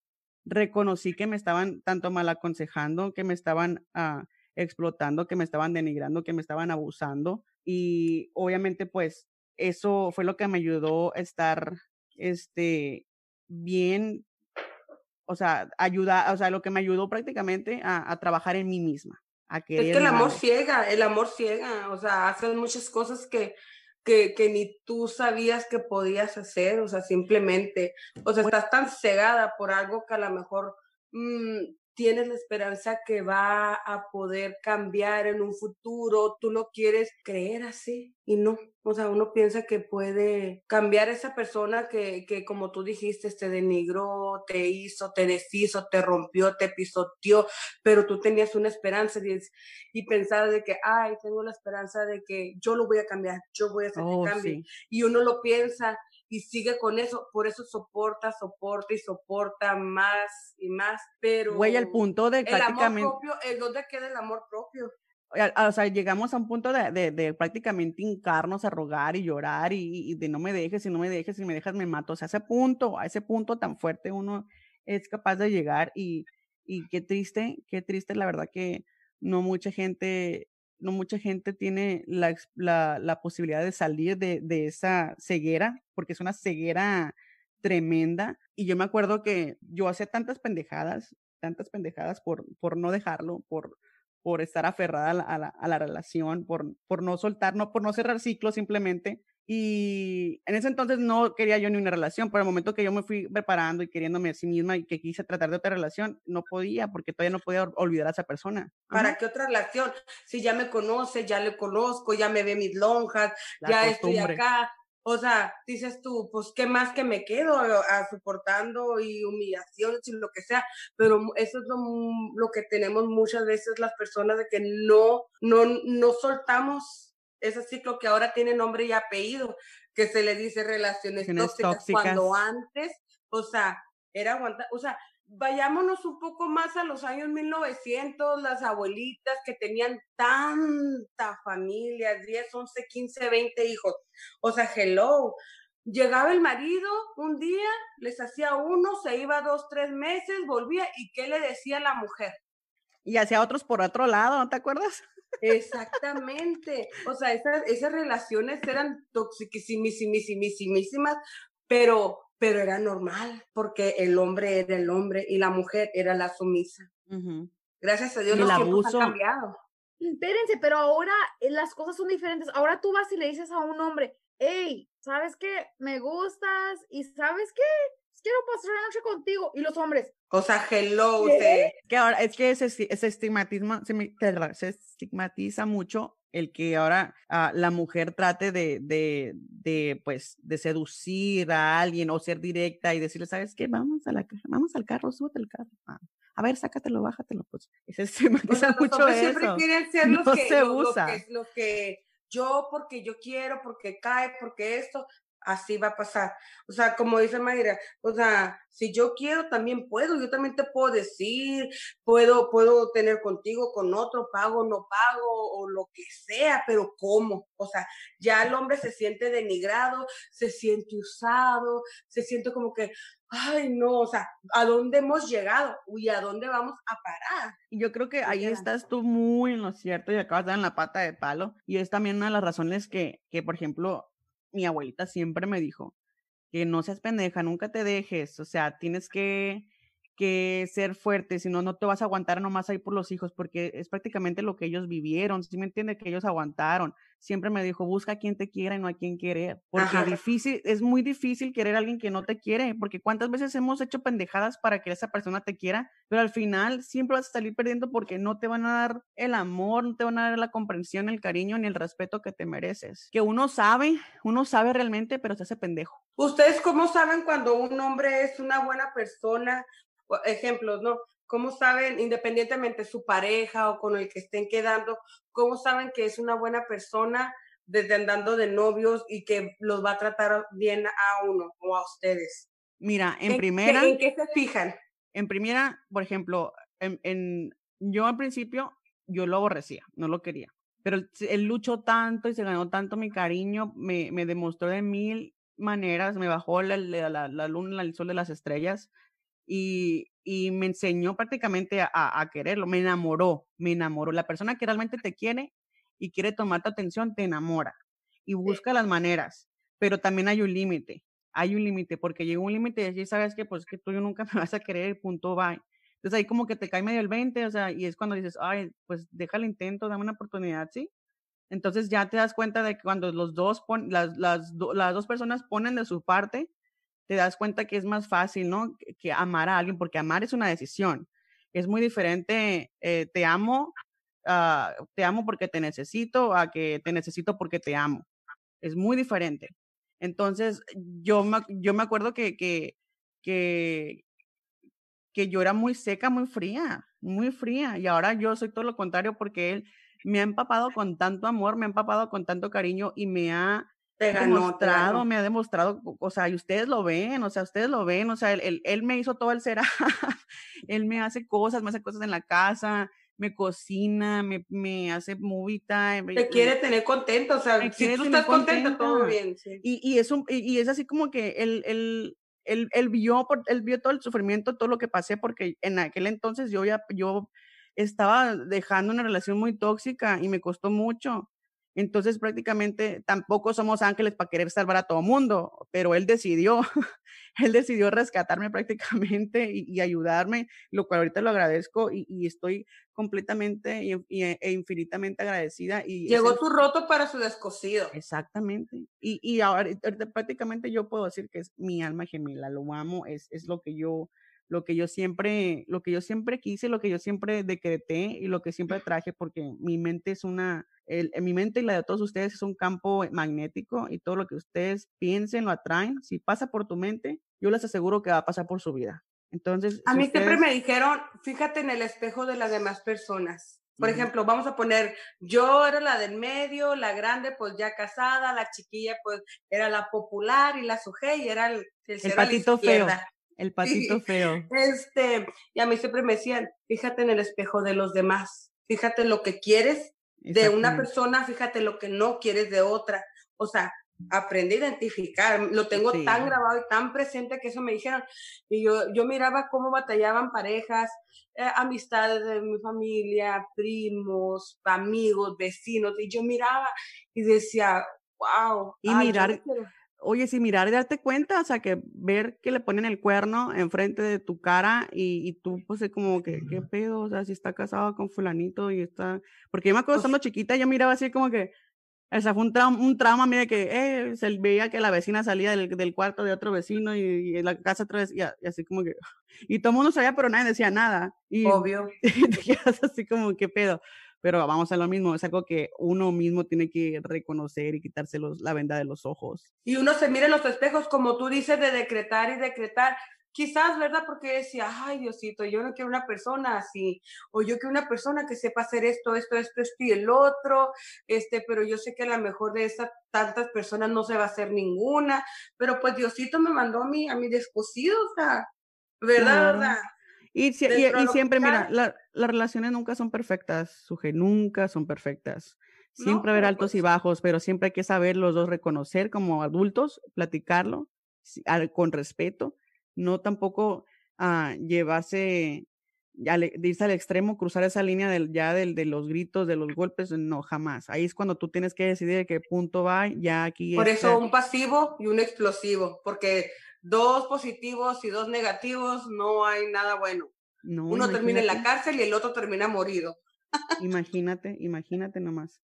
reconocí que me estaban tanto mal aconsejando, que me estaban ah, explotando, que me estaban denigrando, que me estaban abusando y obviamente pues eso fue lo que me ayudó a estar este bien o sea, ayuda, o sea, lo que me ayudó prácticamente a, trabajar en mí misma. A es que el amor ciega, el amor ciega, o sea, haces muchas cosas que, que, que, ni tú sabías que podías hacer, o sea, simplemente, o sea, estás tan cegada por algo que a lo mejor mm, tienes la esperanza que va a poder cambiar en un futuro, tú lo quieres creer así y no. O sea, uno piensa que puede cambiar esa persona que, que como tú dijiste, te denigró, te hizo, te deshizo, te rompió, te pisoteó, pero tú tenías una esperanza y, y pensabas de que, ay, tengo la esperanza de que yo lo voy a cambiar, yo voy a hacer oh, cambio. Y uno lo piensa y sigue con eso, por eso soporta, soporta y soporta más y más, pero... Güey, al punto de prácticamente... El amor propio, ¿el dónde queda el amor propio? O sea, llegamos a un punto de, de, de prácticamente hincarnos a rogar y llorar y, y, de no me dejes, si no me dejes, si me dejas me mato. O sea, a ese punto, a ese punto tan fuerte uno es capaz de llegar y, y qué triste, qué triste la verdad que no mucha gente no mucha gente tiene la, la, posibilidad de salir de, de, esa ceguera, porque es una ceguera tremenda. Y yo me acuerdo que yo hacía tantas pendejadas, tantas pendejadas por, por no dejarlo, por, por estar aferrada a la, a la, a la relación, por, por no soltar, no, por no cerrar ciclos simplemente. Y en ese entonces no quería yo ni una relación, pero el momento que yo me fui preparando y queriéndome a sí misma y que quise tratar de otra relación, no podía, porque todavía no podía olvidar a esa persona. ¿Para qué otra relación? Si ya me conoce, ya le conozco, ya me ve mis lonjas, ya estoy acá. O sea, dices tú, pues, ¿qué más que me quedo a, soportando y humillaciones y lo que sea? Pero eso es lo, lo que tenemos muchas veces las personas de que no, no, no soltamos ese ciclo que ahora tiene nombre y apellido, que se le dice relaciones tóxicas, cuando antes, o sea, era aguantar, o sea, vayámonos un poco más a los años 1900, las abuelitas que tenían tanta familia, 10, 11, 15, 20 hijos, o sea, hello, Llegaba el marido un día, les hacía uno, se iba dos, tres meses, volvía y ¿qué le decía la mujer? Y hacía otros por otro lado, ¿no te acuerdas? Exactamente. O sea, esas, esas relaciones eran toxiquísimas, pero, pero era normal, porque el hombre era el hombre y la mujer era la sumisa. Gracias a Dios los tiempos han cambiado. Espérense, pero ahora eh, las cosas son diferentes. Ahora tú vas y le dices a un hombre, hey, ¿sabes qué? Me gustas y ¿sabes qué? Quiero pasar la noche contigo. Y los hombres. O sea, hello. Que ahora, es que ese, ese estigmatismo, se, me, se estigmatiza mucho el que ahora uh, la mujer trate de, de, de, pues, de seducir a alguien o ser directa y decirle, ¿sabes qué? Vamos, a la, vamos al carro, súbete al carro. Ah, a ver, sácatelo, bájatelo. Pues se estigmatiza mucho eso. Siempre quieren ser los, que, se usa. Los, que, los que yo, porque yo quiero, porque cae, porque esto así va a pasar. O sea, como dice Mayra, o sea, si yo quiero, también puedo, yo también te puedo decir, puedo, puedo tener contigo, con otro, pago, no pago, o lo que sea, pero ¿cómo? O sea, ya el hombre se siente denigrado, se siente usado, se siente como que, ay, no, o sea, ¿a dónde hemos llegado? ¿Y a dónde vamos a parar? Y yo creo que ahí estás tú muy en lo cierto y acabas de dar en la pata de palo. Y es también una de las razones que, que por ejemplo, mi abuelita siempre me dijo que no seas pendeja, nunca te dejes, o sea, tienes que, que ser fuerte, si no, te vas a aguantar nomás ahí por los hijos, porque es prácticamente lo que ellos vivieron, si me entiende? Que ellos aguantaron. Siempre me dijo, busca a quien te quiera y no a quien querer, porque difícil, es muy difícil querer a alguien que no te quiere, porque cuántas veces hemos hecho pendejadas para que esa persona te quiera, pero al final siempre vas a salir perdiendo porque no te van a dar el amor, no te van a dar la comprensión, el cariño ni el respeto que te mereces. Que uno sabe, uno sabe realmente, pero se hace pendejo. ¿Ustedes cómo saben cuando un hombre es una buena persona ejemplos, ¿no? ¿Cómo saben, independientemente su pareja o con el que estén quedando, cómo saben que es una buena persona desde andando de novios y que los va a tratar bien a uno o a ustedes? Mira, en, primera... ¿En qué se fijan? En primera, por ejemplo, en, yo al principio, yo lo aborrecía, no lo quería. Pero él, luchó tanto y se ganó tanto mi cariño, me, me demostró de mil maneras, me bajó la, la, la luna, el sol de las estrellas, y, y me enseñó prácticamente a, a, quererlo, me enamoró, me enamoró. La persona que realmente te quiere y quiere tomar tu atención, te enamora y busca las maneras, pero también hay un límite, hay un límite, porque llega un límite y decir, sabes que pues que tú nunca me *laughs* vas a querer, punto, bye. Entonces ahí como que te cae medio el 20, o sea, y es cuando dices, ay, pues deja el intento, dame una oportunidad, ¿sí? Entonces ya te das cuenta de que cuando los dos pon, las, las, las dos personas ponen de su parte, te das cuenta que es más fácil, ¿no? Que, amar a alguien, porque amar es una decisión. Es muy diferente, eh, te amo, uh, te amo porque te necesito, a que te necesito porque te amo. Es muy diferente. Entonces, yo me, yo me acuerdo que, que, que, que yo era muy seca, muy fría, muy fría. Y ahora yo soy todo lo contrario porque él me ha empapado con tanto amor, me ha empapado con tanto cariño y me ha te ganó, demostrado, me ha demostrado, o sea, y ustedes lo ven, o sea, ustedes lo ven, o sea, él, él, me hizo todo el ser, *laughs* él me hace cosas, me hace cosas en la casa, me cocina, me, me hace movie time. Te quiere tener contento, o sea, si tú estás contenta, todo bien. Y, y, es y, es así como que él, él, él, él, vio, él vio todo el sufrimiento, todo lo que pasé, porque en aquel entonces yo ya, yo estaba dejando una relación muy tóxica y me costó mucho entonces prácticamente tampoco somos ángeles para querer salvar a todo mundo, pero él decidió, *laughs* él decidió rescatarme prácticamente y, ayudarme, lo cual ahorita lo agradezco y, estoy completamente e infinitamente agradecida. Y Llegó tu roto para su descosido. Exactamente. Y, y ahora prácticamente yo puedo decir que es mi alma gemela, lo amo, es, es lo que yo lo que yo siempre, lo que yo siempre quise, lo que yo siempre decreté y lo que siempre traje, porque mi mente es una, el, mi mente y la de todos ustedes es un campo magnético y todo lo que ustedes piensen lo atraen. Si pasa por tu mente, yo les aseguro que va a pasar por su vida. Entonces, a mí siempre me dijeron, fíjate en el espejo de las demás personas. Por ejemplo, vamos a poner, yo era la del medio, la grande pues ya casada, la chiquilla pues era la popular y la suje y era el, el, patito feo. El patito feo. Este, y a mí siempre me decían, fíjate en el espejo de los demás, fíjate lo que quieres de una persona, fíjate lo que no quieres de otra. O sea, aprendí a identificar, lo tengo tan grabado y tan presente que eso me dijeron. Y yo, yo miraba cómo batallaban parejas, eh, amistades de mi familia, primos, amigos, vecinos, y yo miraba y decía, wow. Y mirar, oye, sí, mirar y darte cuenta, o sea, que ver que le ponen el cuerno enfrente de tu cara y, y tú, pues, es como que, ¿qué pedo? O sea, si está casado con fulanito y está... Porque yo me acuerdo estando chiquita, yo miraba así como que, o sea, fue un, trauma, un trauma, mira, que eh, se veía que la vecina salía del, del cuarto de otro vecino y, en la casa otra vez, y, así como que, y todo el mundo sabía, pero nadie decía nada. Y, Obvio. Y te quedas así como, ¿qué pedo? Pero vamos a lo mismo, es algo que uno mismo tiene que reconocer y quitarse la venda de los ojos. Y uno se mira en los espejos, como tú dices, de decretar y decretar. quizás, ¿verdad? Porque decía, ay, Diosito, yo no quiero una persona así, o yo quiero una persona que sepa hacer esto, esto, esto, esto y el otro, este, pero yo sé que a lo mejor de esas tantas personas no se va a hacer ninguna, pero pues Diosito me mandó a mí, a mi descosido, o sea, ¿verdad? Y, si- y- y siempre, mira, la- las relaciones nunca son perfectas, Suje, nunca son perfectas. No, Siempre haber pero altos y pues- bajos, pero siempre hay que saber los dos reconocer como adultos, platicarlo al- con respeto, no tampoco ah, llevarse, al- irse al extremo, cruzar esa línea del, ya del, de los gritos, de los golpes, no, jamás. Ahí es cuando tú tienes que decidir de qué punto va, ya aquí Por está- eso un pasivo y un explosivo, porque dos positivos y dos negativos no hay nada bueno. no, Uno termina en la cárcel y el otro termina morido. Imagínate, imagínate nomás.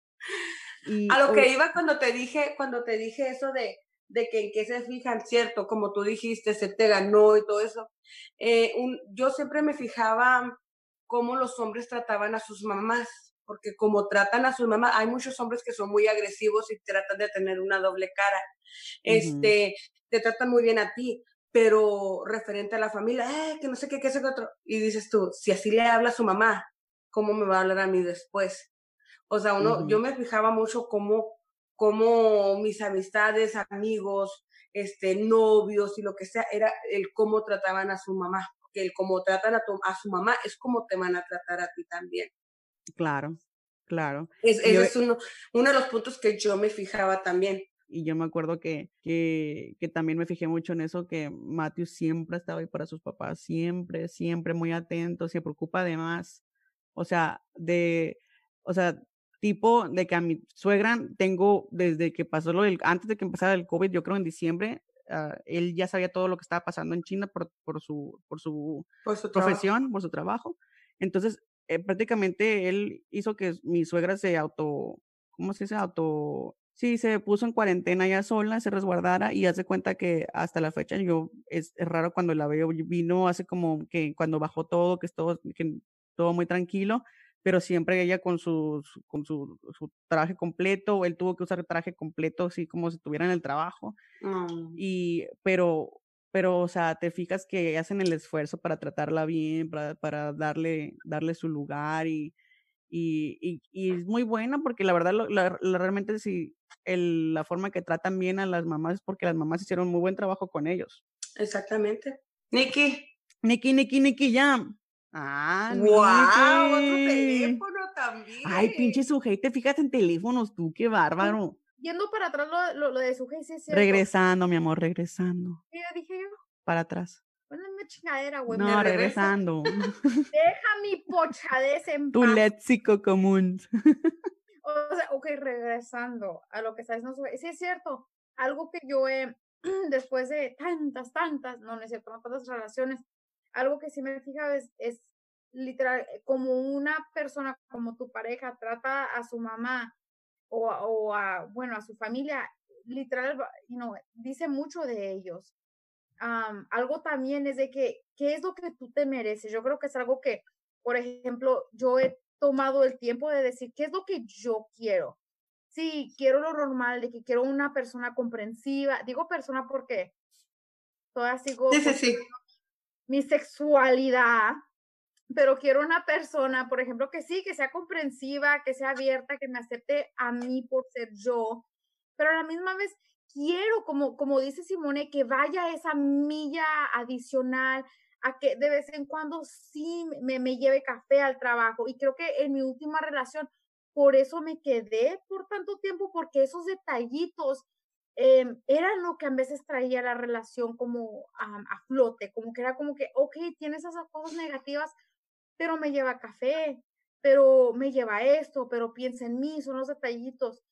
Y A lo o- que iba cuando te dije, cuando te dije eso de, de que en qué se fijan, cierto, como tú dijiste, se te ganó y todo eso. eh, un- yo siempre me fijaba cómo los hombres trataban a sus mamás, porque como tratan a sus mamás, hay muchos hombres que son muy agresivos y tratan de tener una doble cara. Este, te tratan muy bien a ti, pero referente a la familia, eh, que no sé qué, qué sé qué otro. Y dices tú, si así le habla a su mamá, ¿cómo me va a hablar a mí después? O sea, uno, yo me fijaba mucho cómo, cómo mis amistades, amigos, este, novios y lo que sea, era el cómo trataban a su mamá. Porque el cómo tratan a, tu, a su mamá es como te van a tratar a ti también. Claro, claro. Es, ese yo- es uno, uno de los puntos que yo me fijaba también. Y yo me acuerdo que, que, que también me fijé mucho en eso, que Matthew siempre estaba ahí para sus papás, siempre, siempre muy atento, se preocupa de más. O sea, de, o sea, tipo de que a mi suegra tengo desde que pasó lo del, antes de que empezara el COVID, yo creo en diciembre, ah, él ya sabía todo lo que estaba pasando en China por, por su, por su Por su trabajo. profesión, por su trabajo. Entonces, eh, prácticamente él hizo que mi suegra se auto, ¿cómo se dice? Auto, sí, se puso en cuarentena ya sola, se resguardara y hace cuenta que hasta la fecha yo, es, es raro cuando la veo, vino hace como que cuando bajó todo, que es todo, que todo muy tranquilo, pero siempre ella con su, su- con su, su traje completo, él tuvo que usar traje completo, así como si estuviera en el trabajo Mm. y pero pero o sea te fijas que hacen el esfuerzo para tratarla bien para, para darle darle su lugar y y, y, y es muy buena porque la verdad lo- la- la- realmente si el, la forma que tratan bien a las mamás es porque las mamás hicieron muy buen trabajo con ellos Exactamente. Nikki. Nikki Nikki Nikki Jam ah ¡Wow! Otro teléfono también. ay pinche sujeto te fijas en teléfonos tú qué *laughs* bárbaro Yendo para atrás lo, lo, lo de su regresando mi amor regresando ¿Qué dije yo? para atrás chingadera, güey. no regresa. regresando *laughs* Deja mi pochadez en tu paz. léxico común *laughs* O sea, ok, regresando a lo que diciendo, su- sí es cierto, algo que yo he, *clears throat* después de tantas, tantas, no, no es cierto, no tantas relaciones, algo que sí me he fijado es, es literal, eh, como una persona, como tu pareja trata a su mamá o, a- o a, bueno, a su familia, literal, you know, dice mucho de ellos. Am, algo también es de que, ¿qué es lo que tú te mereces? Yo creo que es algo que, por ejemplo, yo he tomado el tiempo de decir, ¿qué es lo que yo quiero? Sí, quiero lo normal, de que quiero una persona comprensiva. Digo persona porque todavía sigo Sí, sí, sí. construyendo mi sexualidad, pero quiero una persona, por ejemplo, que sí, que sea comprensiva, que sea abierta, que me acepte a mí por ser yo, pero a la misma vez quiero, como, como dice Simone, que vaya esa milla adicional a que de vez en cuando sí me, me lleve café al trabajo. Y creo que en mi última relación, por eso me quedé por tanto tiempo, porque esos detallitos em, eran lo que a veces traía la relación como am, a flote, como que era como que, ok, tienes esas cosas negativas, pero me lleva café, pero me lleva esto, pero piensa en mí, son los detallitos.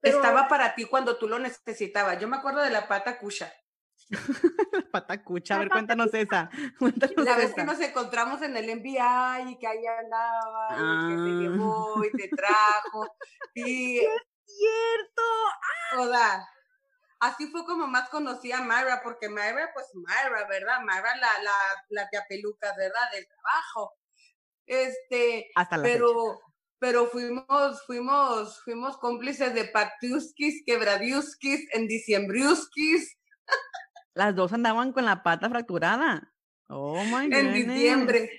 Pero Estaba para ti cuando tú lo necesitabas. Yo me acuerdo de la pata cucha. *laughs* La patacucha, a La ver, cuéntanos esa. *laughs* Cuéntanos La vez esa. que nos encontramos en el NBI y que ahí andaba, y que Ah. te llevó y te *laughs* trajo. Y, cierto, o sea, así fue como más conocí a Myra, porque Myra, pues Myra, ¿verdad? Myra, la, la, la tía pelucas, ¿verdad? Del trabajo. Este, Hasta la fecha. pero, pero fuimos, fuimos, fuimos cómplices de Patiuskis, Quebradiuskis, en Diciembriuskis. Las dos andaban con la pata fracturada. Oh my en goodness. diciembre.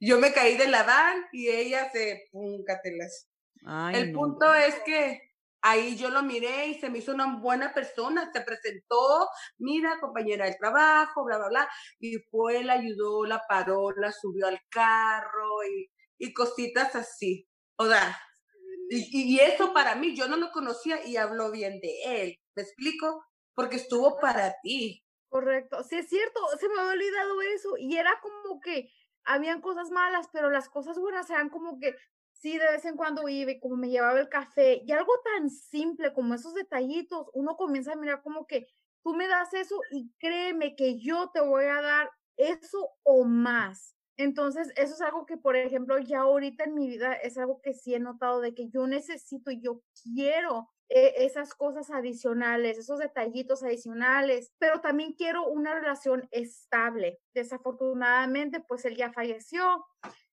Yo me caí de la van y ella se púncatelas. Ay, El no. punto es que ahí yo lo miré y se me hizo una buena persona, se presentó, mira, compañera del trabajo, bla, bla, bla, y fue, la ayudó, la paró, la subió al carro y, y cositas así. O sea, y, y eso para mí, yo no lo conocía y habló bien de él, ¿me explico? Porque estuvo para ti. Correcto, sí es cierto, se me había olvidado eso y era como que habían cosas malas, pero las cosas buenas eran como que sí, de vez en cuando iba y como me llevaba el café y algo tan simple como esos detallitos, uno comienza a mirar como que tú me das eso y créeme que yo te voy a dar eso o más. Entonces, eso es algo que, por ejemplo, ya ahorita en mi vida es algo que sí he notado de que yo necesito yo quiero eh, esas cosas adicionales, esos detallitos adicionales, pero también quiero una relación estable. Desafortunadamente, pues él ya falleció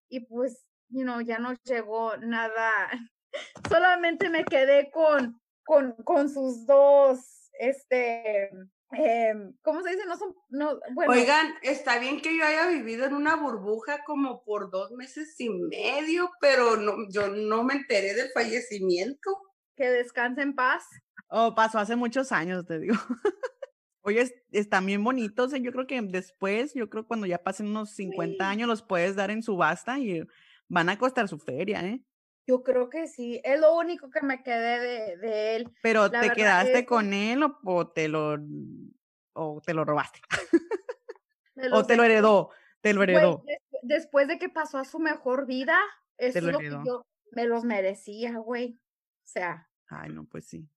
y pues, you know, ya no llegó nada. *laughs* Solamente me quedé con, con, con sus dos, este, em, ¿cómo se dice? No son, no, bueno. Oigan, está bien que yo haya vivido en una burbuja como por dos meses y medio, pero no, yo no me enteré del fallecimiento. Que descanse en paz. Oh, pasó hace muchos años, te digo. *laughs* Oye, es- están bien bonitos. eh, Yo creo que después, yo creo cuando ya pasen unos 50 Sí. años, los puedes dar en subasta y van a costar su feria, ¿eh? Yo creo que sí, es lo único que me quedé de, de él. Pero La ¿te quedaste es- con él o, o te lo o te lo robaste? *laughs* ¿O te lo heredó? Te lo Güey, heredó. des- después de que pasó a su mejor vida, eso lo es lo que yo me los merecía, güey. O sea, Ay, no, pues sí.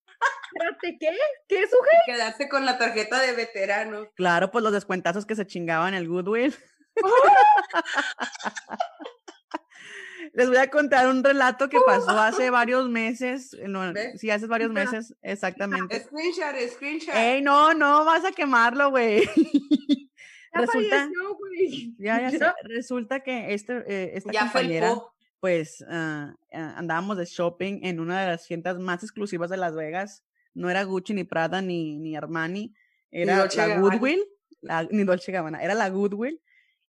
espérate, ¿qué? ¿Qué suje? Quedarse con la tarjeta de veterano. Claro, pues los descuentazos que se chingaban el Goodwill. *laughs* Les voy a contar un relato que pasó hace *laughs* varios meses. eh, no, sí, hace varios meses, exactamente. Screenshot, screenshot. Ey, no, no, vas a quemarlo, güey. *laughs* Ya Resulta- falleció, güey. Ya, ya. Resulta que este, eh, esta ya compañera, felpó. pues, ah, andábamos de shopping en una de las tiendas más exclusivas de Las Vegas. No era Gucci, ni Prada, ni, ni Armani. Era Dolce la. Goodwill, la- ni Dolce Gabbana, era la Goodwill.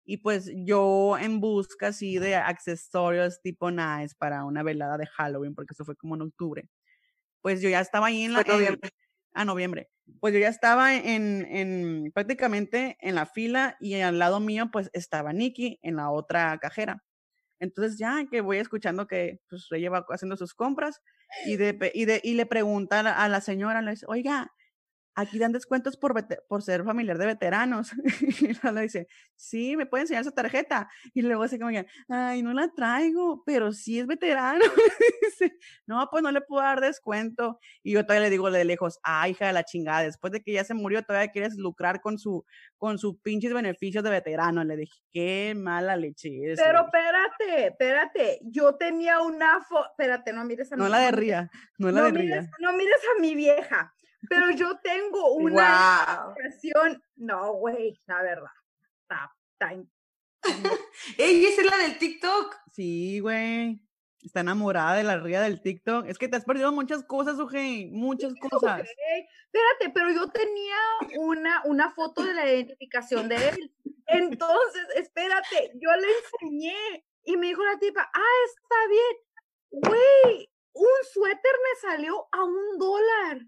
Y pues yo en busca así de accesorios tipo nice para una velada de Halloween, porque eso fue como en octubre. Pues yo ya estaba ahí en la... Noviembre. a noviembre. Pues yo ya estaba en, en prácticamente en la fila y al lado mío pues estaba Nikki en la otra cajera. Entonces ya que voy escuchando que pues ella va haciendo sus compras y, de, y, de, y le pregunta a la, a la señora, le dice, oiga, aquí dan descuentos por, por ser familiar de veteranos. *laughs* y dice, sí, ¿me puede enseñar su tarjeta? Y luego así como que, ay, no la traigo, pero sí es veterano. *laughs* Dice, no, pues no le puedo dar descuento. Y yo todavía le digo de lejos, ah, hija de la chingada, después de que ya se murió, todavía quieres lucrar con su, con sus pinches beneficios de veterano. Le dije, qué mala leche eres. Pero güey". espérate, espérate. Yo tenía una foto. Espérate, no mires a no mi la de no Ría, no la No de mires, Ría. no mires a mi vieja. Pero yo tengo una Wow. identificación. No, güey, la verdad. Está, *laughs* Ey, esa es la del TikTok. Sí, güey. Está enamorada de la Ría del TikTok. Es que te has perdido muchas cosas, Ujei, muchas *laughs* cosas. Espérate, pero yo tenía una, una foto de la identificación de él. Entonces, espérate, yo le enseñé y me dijo la tipa, ah, está bien. Güey, un suéter me salió a un dólar.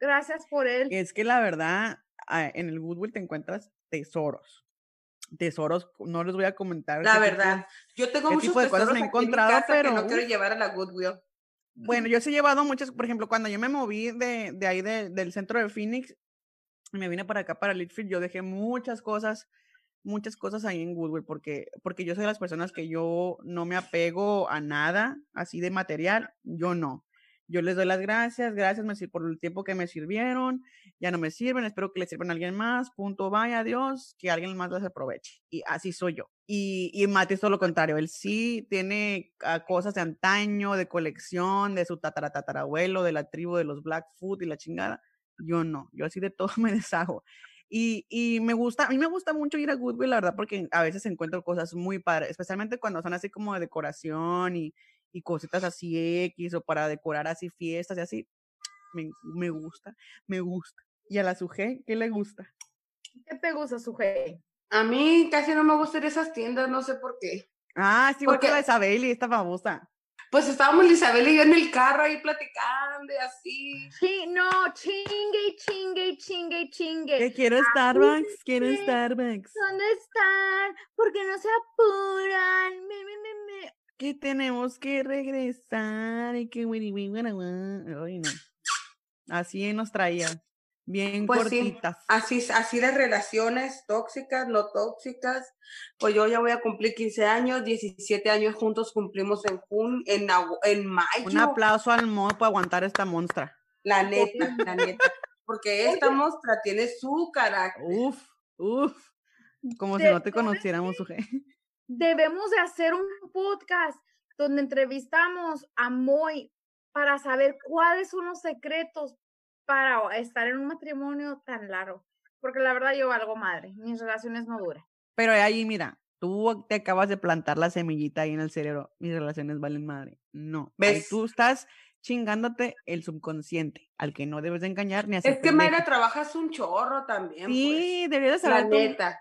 Gracias por él. Es que la verdad, en el Goodwill te encuentras tesoros. Tesoros, no les voy a comentar. La tipo- verdad. Yo tengo muchos de cosas me he tesoros aquí en mi encontrado, casa pero, que no quiero llevar a la Goodwill. Bueno, yo sí he llevado muchas, por ejemplo, cuando yo me moví de, de ahí de- del centro de Phoenix y me vine para acá, para Litchfield, yo dejé muchas cosas, muchas cosas ahí en Goodwill, porque, porque yo soy de las personas que yo no me apego a nada así de material, yo no. Yo les doy las gracias, gracias por el tiempo que me sirvieron, ya no me sirven, espero que les sirvan a alguien más, punto, vaya, adiós, que alguien más las aproveche. Y así soy yo. Y, y Mati es todo lo contrario, él sí tiene ah, cosas de antaño, de colección, de su tataratatarabuelo, de la tribu de los Blackfoot y la chingada. Yo no, yo así de todo *laughs* me deshago. Y, y me gusta, a mí me gusta mucho ir a Goodwill, la verdad, porque a veces encuentro cosas muy padres, especialmente cuando son así como de decoración y, y cositas así X o para decorar así fiestas y así. Me, me gusta, me gusta. Y a la Suje, ¿qué le gusta? ¿Qué te gusta, Sujei? A mí casi no me gustan esas tiendas, no sé por qué. Ah, sí, igual que Porque- la Isabel y esta famosa. Pues estábamos Isabel y yo en el carro ahí platicando y así. Sí, no, chingue, chingue, chingue, chingue. Que quiero Starbucks, quiero. Starbucks. ¿Dónde están? ¿Por qué no se apuran? Me, me, me, me. Que tenemos que regresar y que. Ay, no. Así nos traía. Bien Pues sí, cortitas. Así, así las relaciones tóxicas, no tóxicas. Pues yo ya voy a cumplir 15 años, 17 años juntos cumplimos en jun, en, en mayo. Un aplauso al mod por aguantar esta monstra. La neta, la neta. Porque *laughs* esta mostra tiene su carácter. Uf, uf. Como si no te conociéramos, Uje. Debemos de hacer un podcast donde entrevistamos a Moy para saber cuáles son los secretos para estar en un matrimonio tan largo. Porque la verdad yo valgo madre, mis relaciones no duran. Pero ahí, mira, tú te acabas de plantar la semillita ahí en el cerebro. Mis relaciones valen madre. No. Ahí ¿Ves? tú estás chingándote el subconsciente, al que no debes de engañar ni hacer Es que pendejo. Mayra trabajas un chorro también. Sí, deberías pues. La saber tú. neta.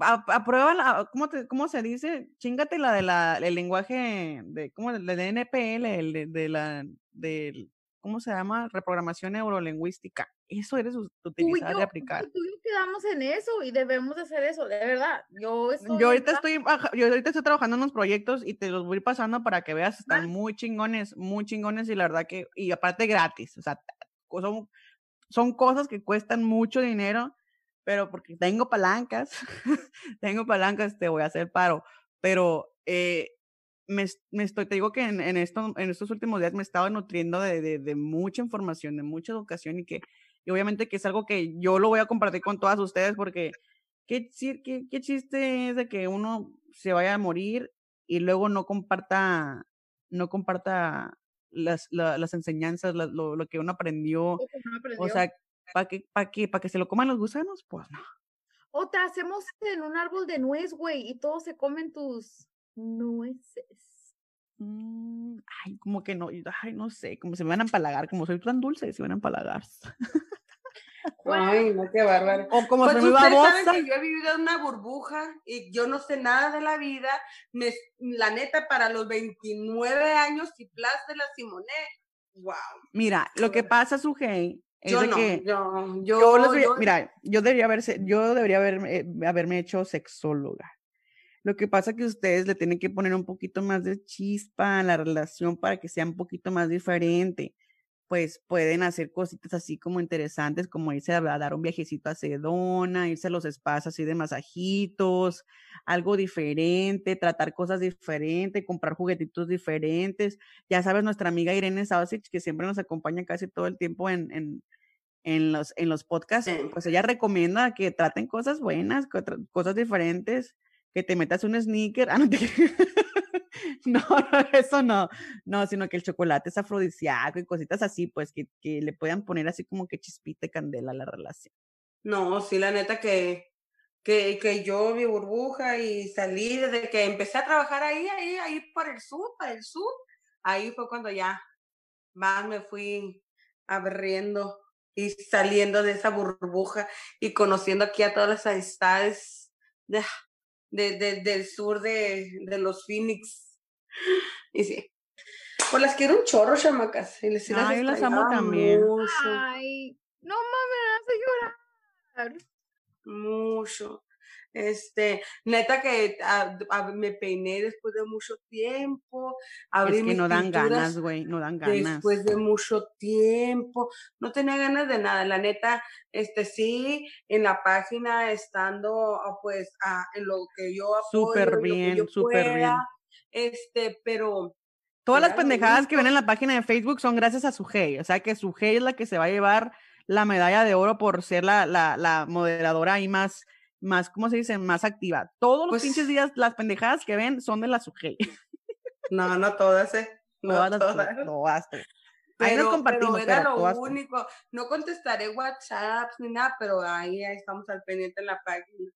Aprueba la, ¿cómo, te- ¿cómo se dice? Chingate la de la, el lenguaje de, ¿cómo? El de NPL, el de, de la, del, ¿cómo se llama? Reprogramación neurolingüística. Eso eres utilizar yo, y aplicar. tú y yo quedamos en eso y debemos de hacer eso, de verdad. Yo, estoy Yo ahorita estoy, yo ahorita estoy trabajando en unos proyectos y te los voy pasando para que veas, están Vale. muy chingones, muy chingones y la verdad que, y aparte gratis, o sea, son, son cosas que cuestan mucho dinero, pero porque tengo palancas, *laughs* tengo palancas, te voy a hacer paro, pero eh, me, es- me estoy, te digo que en, en, esto, en estos últimos días me he estado nutriendo de, de, de mucha información, de mucha educación y que, y obviamente que es algo que yo lo voy a compartir con todas ustedes porque ¿Qué, chi- qué, qué chiste es de que uno se vaya a morir y luego no comparta, no comparta las, la- las enseñanzas, la- lo, lo que uno aprendió? o sea, ¿para qué, para qué? ¿Para que se lo coman los gusanos? Pues no. O te hacemos en un árbol de nuez, güey, y todos se comen tus nueces. Mm, ay, como que no, ay, no sé, como se me van a empalagar, como soy tan dulce, se van a empalagar. *laughs* Ay, no, qué bárbaro. O como Pues muy ustedes babosa. saben que yo he vivido en una burbuja y yo no sé nada de la vida. Me- la neta, para los 29 años y plus de la Simone, wow. Mira, lo que pasa, Sujei, Yo no, que yo, yo, mira, yo debería haberse, yo debería haberme, eh, haberme hecho sexóloga. Lo que pasa que ustedes le tienen que poner un poquito más de chispa a la relación para que sea un poquito más diferente. Pues pueden hacer cositas así como interesantes, como irse a dar un viajecito a Sedona, irse a los spas así de masajitos, algo diferente, tratar cosas diferentes, comprar juguetitos diferentes. Ya sabes, nuestra amiga Irene Sausich, que siempre nos acompaña casi todo el tiempo en, en, en los, en los podcasts, Sí. pues ella recomienda que traten cosas buenas, cosas diferentes, que te metas un sneaker. *laughs* Ah, no, te- *laughs* no, no, *laughs* eso no, no, sino que el chocolate es afrodisíaco y cositas así, pues que, que le puedan poner así como que chispita y candela a la relación. No, sí, la neta que, que, que yo vi burbuja y salí desde que empecé a trabajar ahí, ahí, ahí por el sur, para el sur. Ahí fue cuando ya más me fui abriendo y saliendo de esa burbuja y conociendo aquí a todas las amistades de, de- de- del sur de, de los Phoenix. Y sí. Pues las quiero un chorro, chamacas. Y les sí las yo las amo también. Mucho. Ay, no mames, me hace llorar. mucho. Este, neta que ah, ah, me peiné después de mucho tiempo, abrí Es que mis no dan ganas, güey, no dan ganas. después de mucho tiempo, no tenía ganas de nada, la neta, este sí, en la página estando ah, pues en lo que yo apoyo, Súper bien, súper bien. este, pero Todas las pendejadas que ven en la página de Facebook son gracias a Sujei. O sea que Sujei es la que se va a llevar la medalla de oro por ser la, la, la moderadora y más, más, ¿cómo se dice? Más activa. Todos los Pues- pinches días, las pendejadas que ven son de la Sujei. no, no todas, eh, *laughs* no Todas las todas. todas. Ahí nos Pero, compartimos, pero era pero lo todas- único. No contestaré WhatsApp ni nada, pero ahí, ahí estamos al pendiente en la página.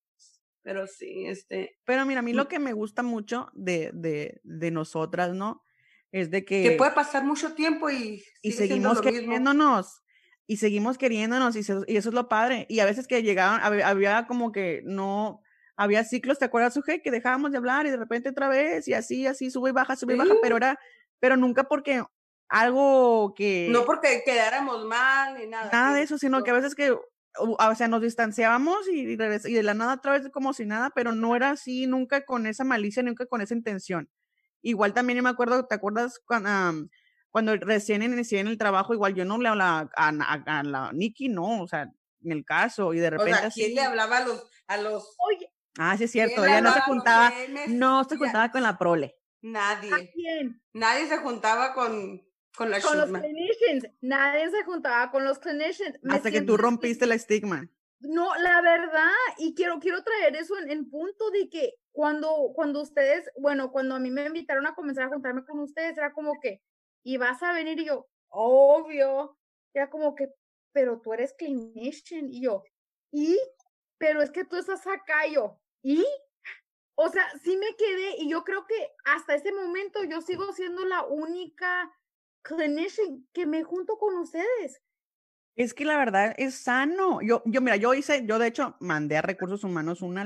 Pero sí, este, Pero mira, a mí Mm. lo que me gusta mucho de, de, de nosotras, ¿no? Es de que, que puede pasar mucho tiempo y, y seguimos queriéndonos. Y seguimos queriéndonos y, se- y eso es lo padre. Y a veces que llegaban, hab- había como que no, había ciclos, ¿te acuerdas, Suje? Que dejábamos de hablar y de repente otra vez y así, así, sube y baja, sube y baja, pero era, pero nunca porque algo que... No porque quedáramos mal ni nada. Nada de eso, sino que a veces que, o sea, nos distanciábamos y, y de la nada otra vez como si nada, pero no era así, nunca con esa malicia, nunca con esa intención. Igual también yo me acuerdo, ¿te acuerdas cuando, cuando recién inicié en el trabajo? Igual yo no le hablaba a, a, a la Nikki, no, o sea, en el caso, y de O repente sea, ¿quién así. le hablaba a los, a los Oye, Ah, sí es cierto, ella no se juntaba, no se juntaba con la prole. Nadie. ¿a quién? Nadie se juntaba con, con la Con los clinicians. Nadie se juntaba con los clinicians. Me Hasta que tú rompiste el estigma. No, la verdad, y quiero, quiero traer eso en, en punto de que cuando, cuando ustedes, bueno, cuando a mí me invitaron a comenzar a juntarme con ustedes, era como que, y vas a venir, y yo, obvio, era como que, pero tú eres clinician, y yo, y, pero es que tú estás acá, y yo, y, o sea, sí me quedé, y yo creo que hasta ese momento yo sigo siendo la única clinician que me junto con ustedes. Es que la verdad es sano. Yo, yo, mira, yo hice, yo de hecho mandé a recursos humanos una,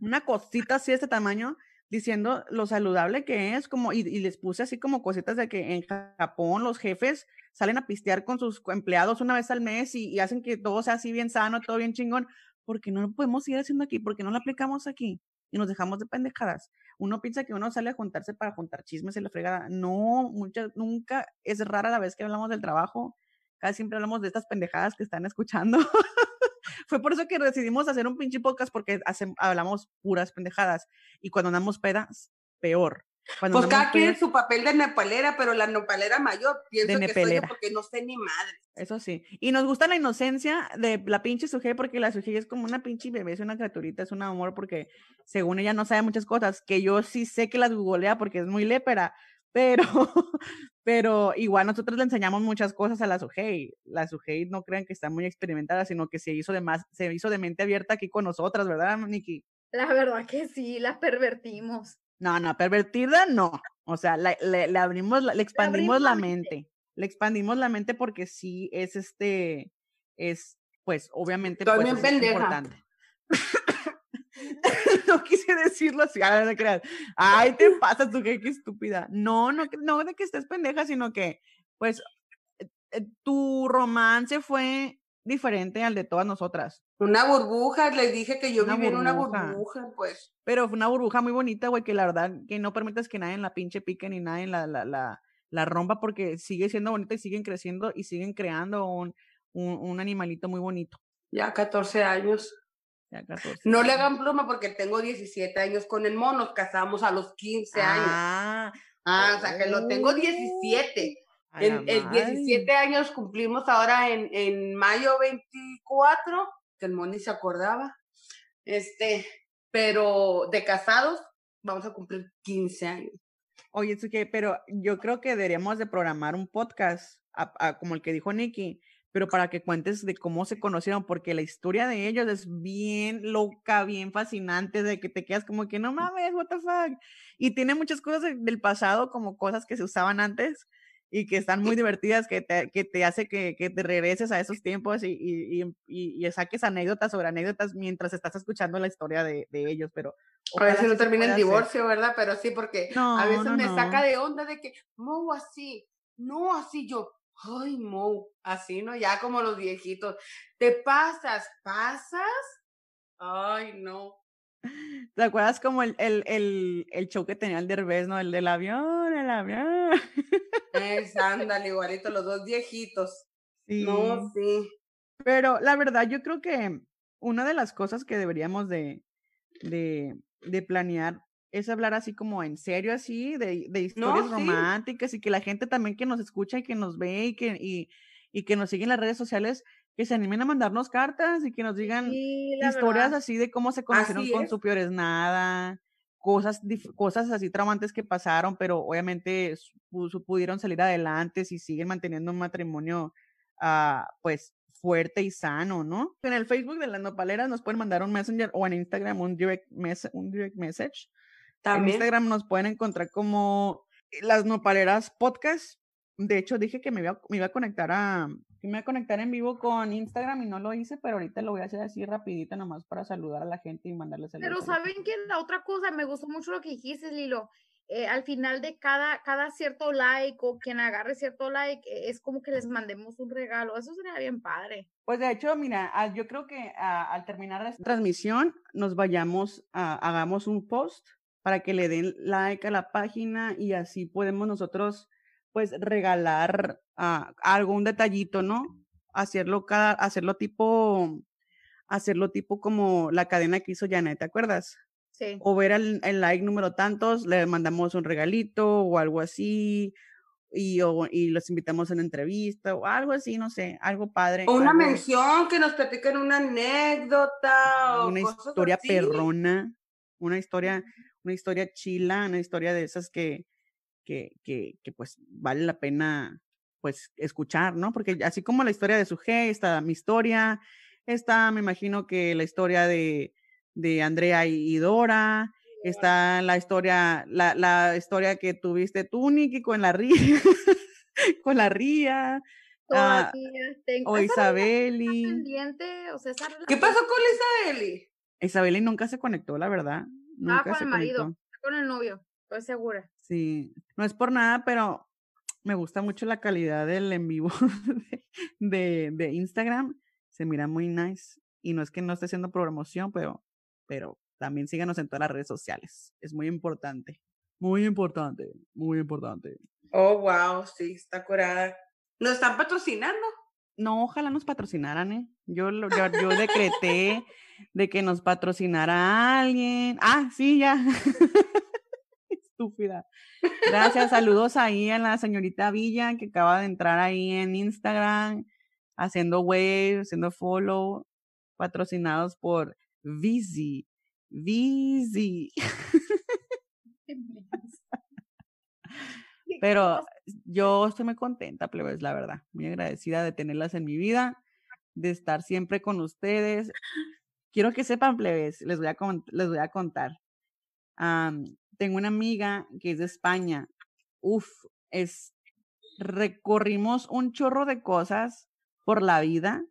una cosita así de este tamaño diciendo lo saludable que es, como, y, y les puse así como cositas de que en Japón los jefes salen a pistear con sus empleados una vez al mes y, y hacen que todo sea así bien sano, todo bien chingón. porque no lo podemos seguir haciendo aquí? porque no lo aplicamos aquí? Y nos dejamos de pendejadas. Uno piensa que uno sale a juntarse para juntar chismes y la fregada. No, muchas, nunca, es rara la vez que hablamos del trabajo casi siempre hablamos de estas pendejadas que están escuchando. *laughs* Fue por eso que decidimos hacer un pinche podcast porque hacem- hablamos puras pendejadas. Y cuando andamos pedas, peor. Cuando Pues cada quien su papel de nepalera, pero la nepalera mayor, pienso que soy yo porque no sé ni madre. Eso sí. Y nos gusta la inocencia de la pinche Sujei porque la Sujei es como una pinche bebé, es una criaturita, es un amor porque según ella no sabe muchas cosas, que yo sí sé que las googlea porque es muy lépera, pero, *laughs* pero igual nosotros le enseñamos muchas cosas a la Sujei. La Sujei no crean que está muy experimentada, sino que se hizo de más, se hizo de mente abierta aquí con nosotras, ¿verdad, Nikki? La verdad que sí, la pervertimos. No, no, pervertida no. O sea, la- le, le abrimos, la- le expandimos abrimos la mente. Le expandimos la mente porque sí es este, es, pues, obviamente, Estoy pues, bien es pendeja. importante. *laughs* no quise decirlo así, ah, no creas. Ay, te pasa tú, qué, qué estúpida. No, no, no de que estés pendeja, sino que, pues, eh, tu romance fue diferente al de todas nosotras. Una burbuja, les dije que yo Una viví en una burbuja. pues. Pero fue una burbuja muy bonita, güey, que la verdad que no permitas que nadie la pinche pique ni nadie la, la, la, la rompa porque sigue siendo bonita y siguen creciendo y siguen creando un, un, un animalito muy bonito. Ya 14 años. Ya 14 No le hagan pluma porque tengo 17 años con el mono, nos casamos a los 15 años. Ah, Ah, o sea que lo tengo oh, 17. a la En, en 17 años cumplimos ahora en, en mayo 24, que el Moni se acordaba. Este, pero de casados vamos a cumplir 15 años. Oye, es que, pero yo creo que deberíamos de programar un podcast a- a- como el que dijo Nicky, pero para que cuentes de cómo se conocieron, porque la historia de ellos es bien loca, bien fascinante, de que te quedas como que no mames, what the fuck. Y tiene muchas cosas de- del pasado, como cosas que se usaban antes y que están muy divertidas, que te, que te hace que, que te regreses a esos tiempos y, y, y- y- saques anécdotas sobre anécdotas mientras estás escuchando la historia de, de ellos, pero... A sí no termina en pueda hacer. divorcio, ¿verdad? Pero sí, porque a veces No, no, me saca no. de onda de que, Mo, así, no así yo. Ay, Mo, así, ¿no? Ya como los viejitos. ¿Te pasas? ¿Pasas? Ay, no. ¿Te acuerdas como el, el, el, el show que tenía el Derbez, ¿no? El del avión, el avión. Es, ándale, igualito, los dos viejitos. Sí. No, sí. Pero la verdad, yo creo que una de las cosas que deberíamos de, de, de planear es hablar así como en serio, así, de, de historias sí. románticas y que la gente también que nos escucha y que nos ve y que, y, y que nos sigue en las redes sociales, que se animen a mandarnos cartas y que nos digan Sí, historias verdad. así de cómo se conocieron Así con es. su peor es nada, cosas, cosas así traumantes que pasaron, pero obviamente pudieron salir adelante si siguen manteniendo un matrimonio, ah, pues fuerte y sano, ¿no? En el Facebook de las nopaleras nos pueden mandar un messenger o en Instagram un direct, mes- un direct message. En También. Instagram nos pueden encontrar como las nopaleras podcast de hecho, dije que me iba, me iba a conectar a, me iba a conectar en vivo con Instagram y no lo hice, pero ahorita lo voy a hacer así rapidito nomás para saludar a la gente y mandarles saludos. Pero saben que la otra cosa, me gustó mucho lo que dijiste, Lilo. Eh, al final de cada, cada cierto like o quien agarre cierto like, eh, es como que les mandemos un regalo. Eso sería bien padre. Pues de hecho, mira, yo creo que ah, al terminar esta transmisión nos vayamos, a, hagamos un post para que le den like a la página y así podemos nosotros pues regalar uh, algún detallito, ¿no? Hacerlo cada, hacerlo tipo, hacerlo tipo como la cadena que hizo Janet, ¿te acuerdas? Sí. O ver el, el like número tantos, le mandamos un regalito o algo así, y, o, y los invitamos a una entrevista o algo así, no sé, algo padre. O una algo, mención, que nos platiquen una anécdota. Una o cosas historia así. perrona, una historia, una historia chila, una historia de esas que, que, que, que pues vale la pena pues escuchar, ¿no? Porque así como la historia de su G, está mi historia, está, me imagino que la historia de, de Andrea y Dora, está la historia, la, la historia que tuviste tú, Nikki, con la ría, *laughs* con la ría, ah, tengo- o Isabeli. pendiente, o sea, ¿Qué pasó con Isabeli? Isabeli nunca se conectó, la verdad. Nunca con el marido. conectó. con el novio, estoy segura. Sí, no es por nada, pero me gusta mucho la calidad del en vivo *laughs* de, de, de Instagram. Se mira muy nice. Y no es que no esté haciendo promoción, pero, pero también síganos en todas las redes sociales. Es muy importante. Muy importante, muy importante. Oh, wow, sí, está curada. ¿Nos están patrocinando? No, ojalá nos patrocinaran, ¿eh? Yo, lo- yo, yo decreté de que nos patrocinara alguien. Ah, sí, ya. *laughs* Estúpida. Gracias, saludos ahí a la señorita Villa que acaba de entrar ahí en Instagram, haciendo wave, haciendo follow, patrocinados por Vizi. Vizi. Pero yo estoy muy contenta, plebes, la verdad. Muy agradecida de tenerlas en mi vida, de estar siempre con ustedes. Quiero que sepan, plebes, les voy a, con- les voy a contar. Am, tengo una amiga que es de España. Uf, es, recorrimos un chorro de cosas por la vida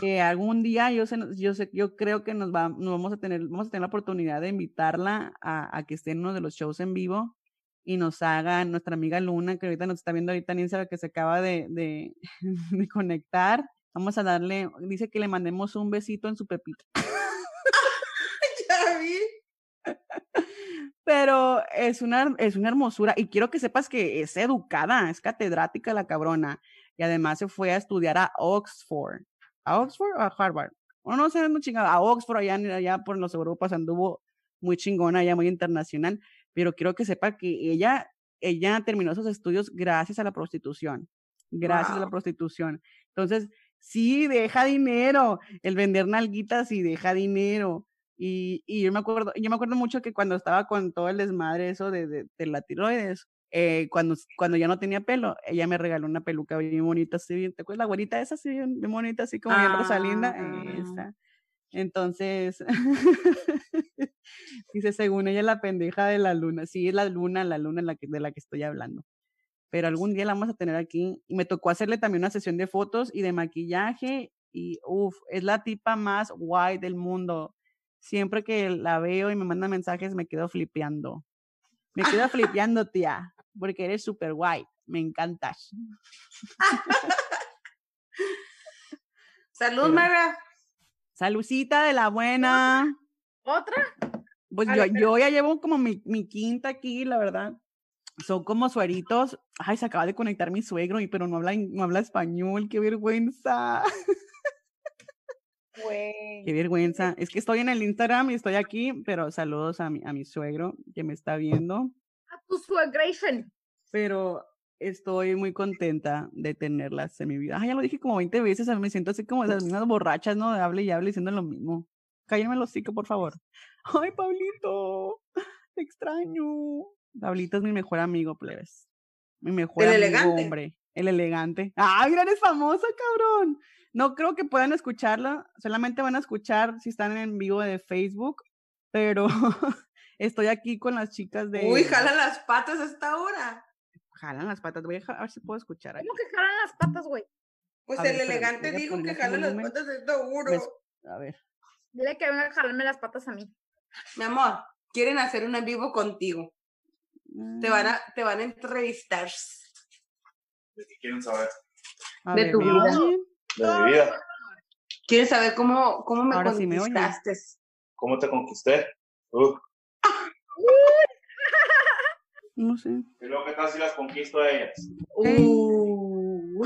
que algún día yo sé, yo sé, yo creo que nos, va, nos vamos a tener, vamos a tener la oportunidad de invitarla a, a que esté en uno de los shows en vivo y nos haga nuestra amiga Luna, que ahorita nos está viendo ahorita en Instagram, que se acaba de, de, *laughs* de conectar. Vamos a darle, dice que le mandemos un besito en su pepita. *laughs* Ya vi. *laughs* Pero es una, es una hermosura y quiero que sepas que es educada, es catedrática la cabrona y además se fue a estudiar a Oxford. ¿A Oxford o a Harvard? O no sé, no chingada, a Oxford allá, allá por los Europas anduvo muy chingona, ya muy internacional, pero quiero que sepa que ella, ella terminó sus estudios gracias a la prostitución, gracias a la prostitución. Entonces, sí, deja dinero, el vender nalguitas sí deja dinero. Y, y yo me acuerdo, yo me acuerdo mucho que cuando estaba con todo el desmadre eso de, de, de la tiroides, eh, cuando, cuando ya no tenía pelo, ella me regaló una peluca bien bonita, así bien, ¿te acuerdas? La güerita esa, así bien, bien bonita, así como bien Rosalinda, Ah. esa. Entonces, *laughs* dice, según ella, la pendeja de la luna. Sí, es la luna, la luna en la que, de la que estoy hablando. Pero algún día la vamos a tener aquí. Y me tocó hacerle también una sesión de fotos y de maquillaje. Y uff, es la tipa más guay del mundo. Siempre que la veo y me manda mensajes, me quedo flipeando. Me quedo *laughs* flipeando, tía, porque eres súper guay. Me encantas. *laughs* Salud, Mara. Salucita de la buena. ¿Otra? Pues yo, yo ya llevo como mi, mi quinta aquí, la verdad. Son como sueritos. Ay, se acaba de conectar mi suegro, y pero no habla, no habla español. Qué vergüenza. Güey. *laughs* Qué vergüenza. Es que estoy en el Instagram y estoy aquí, pero saludos a mi, a mi suegro que me está viendo. A tu suegration. Pero estoy muy contenta de tenerlas en mi vida. Ay, ya lo dije como 20 veces, me siento así como esas mismas borrachas, ¿no? De hable y hable diciendo lo mismo. Cállenme los hocico, por favor. *laughs* Ay, Pablito, te extraño. Pablito es mi mejor amigo, plebes. Mi mejor El amigo, elegante. hombre. El elegante. Ah, mira, eres famosa, cabrón. No creo que puedan escucharla. Solamente van a escuchar si están en vivo de Facebook. Pero *laughs* estoy aquí con las chicas de. Uy, jala las patas a esta hora. Jalan las patas. Voy a, a ver si puedo escuchar. ahí. ¿Cómo que jalan las patas, güey? Pues A el elegante dijo que poner jala las patas de seguro. ¿Ves? A ver. Dile que venga a jalarme las patas a mí. Mi amor, quieren hacer un en vivo contigo. Te van Mm, a, te van a entrevistar. ¿De qué quieren saber? a de ver, tu ¿me vida. De mi vida. Quieren saber cómo, cómo me Ahora sí me oyen. conquistaste. ¿Cómo te conquisté? Uh, No sé. y luego, ¿qué tal si las conquisto a ellas? Uh.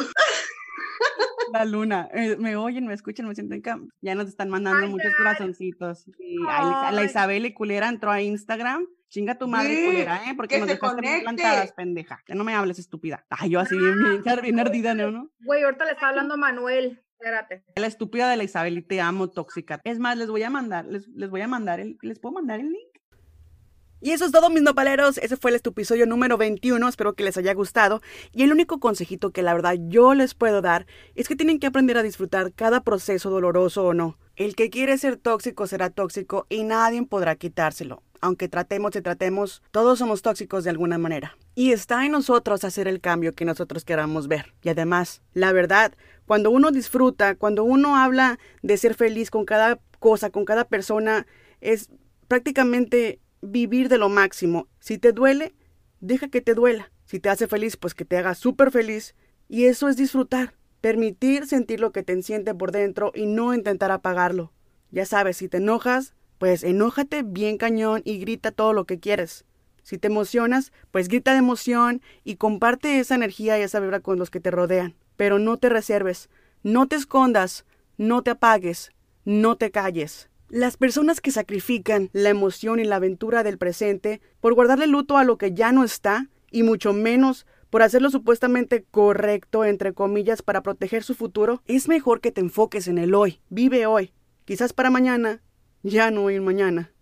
La luna. eh, me oyen, me escuchan, me sienten cam. Ya nos están mandando Ay, muchos ya. corazoncitos. La-. Isabel y culera entró a Instagram. Chinga tu madre, Sí, culera, ¿eh? Porque que nos dejaste conecte. plantadas, pendeja. Que no me hables, estúpida. Ay, yo así bien, bien, bien ardida, ¿no? ¿no? Güey, ahorita le está hablando Manuel. Espérate. La estúpida de la Isabel y te amo, tóxica. Es más, les voy a mandar, les, les voy a mandar el, ¿les puedo mandar el link? Y eso es todo, mis nopaleros. Ese fue el episodio número 21. Espero que les haya gustado. Y el único consejito que la verdad yo les puedo dar es que tienen que aprender a disfrutar cada proceso doloroso o no. El que quiere ser tóxico será tóxico y nadie podrá quitárselo. Aunque tratemos y tratemos, todos somos tóxicos de alguna manera. Y está en nosotros hacer el cambio que nosotros queramos ver. Y además, la verdad, cuando uno disfruta, cuando uno habla de ser feliz con cada cosa, con cada persona, es prácticamente vivir de lo máximo. Si te duele, deja que te duela. Si te hace feliz, pues que te haga súper feliz. Y eso es disfrutar. Permitir sentir lo que te siente por dentro y no intentar apagarlo. Ya sabes, si te enojas, pues enójate bien cañón y grita todo lo que quieres. Si te emocionas, pues grita de emoción y comparte esa energía y esa vibra con los que te rodean. Pero no te reserves, no te escondas, no te apagues, no te calles. Las personas que sacrifican la emoción y la aventura del presente por guardarle luto a lo que ya no está, y mucho menos por hacerlo supuestamente correcto, entre comillas, para proteger su futuro, es mejor que te enfoques en el hoy. Vive hoy. Quizás para mañana, ya no un mañana.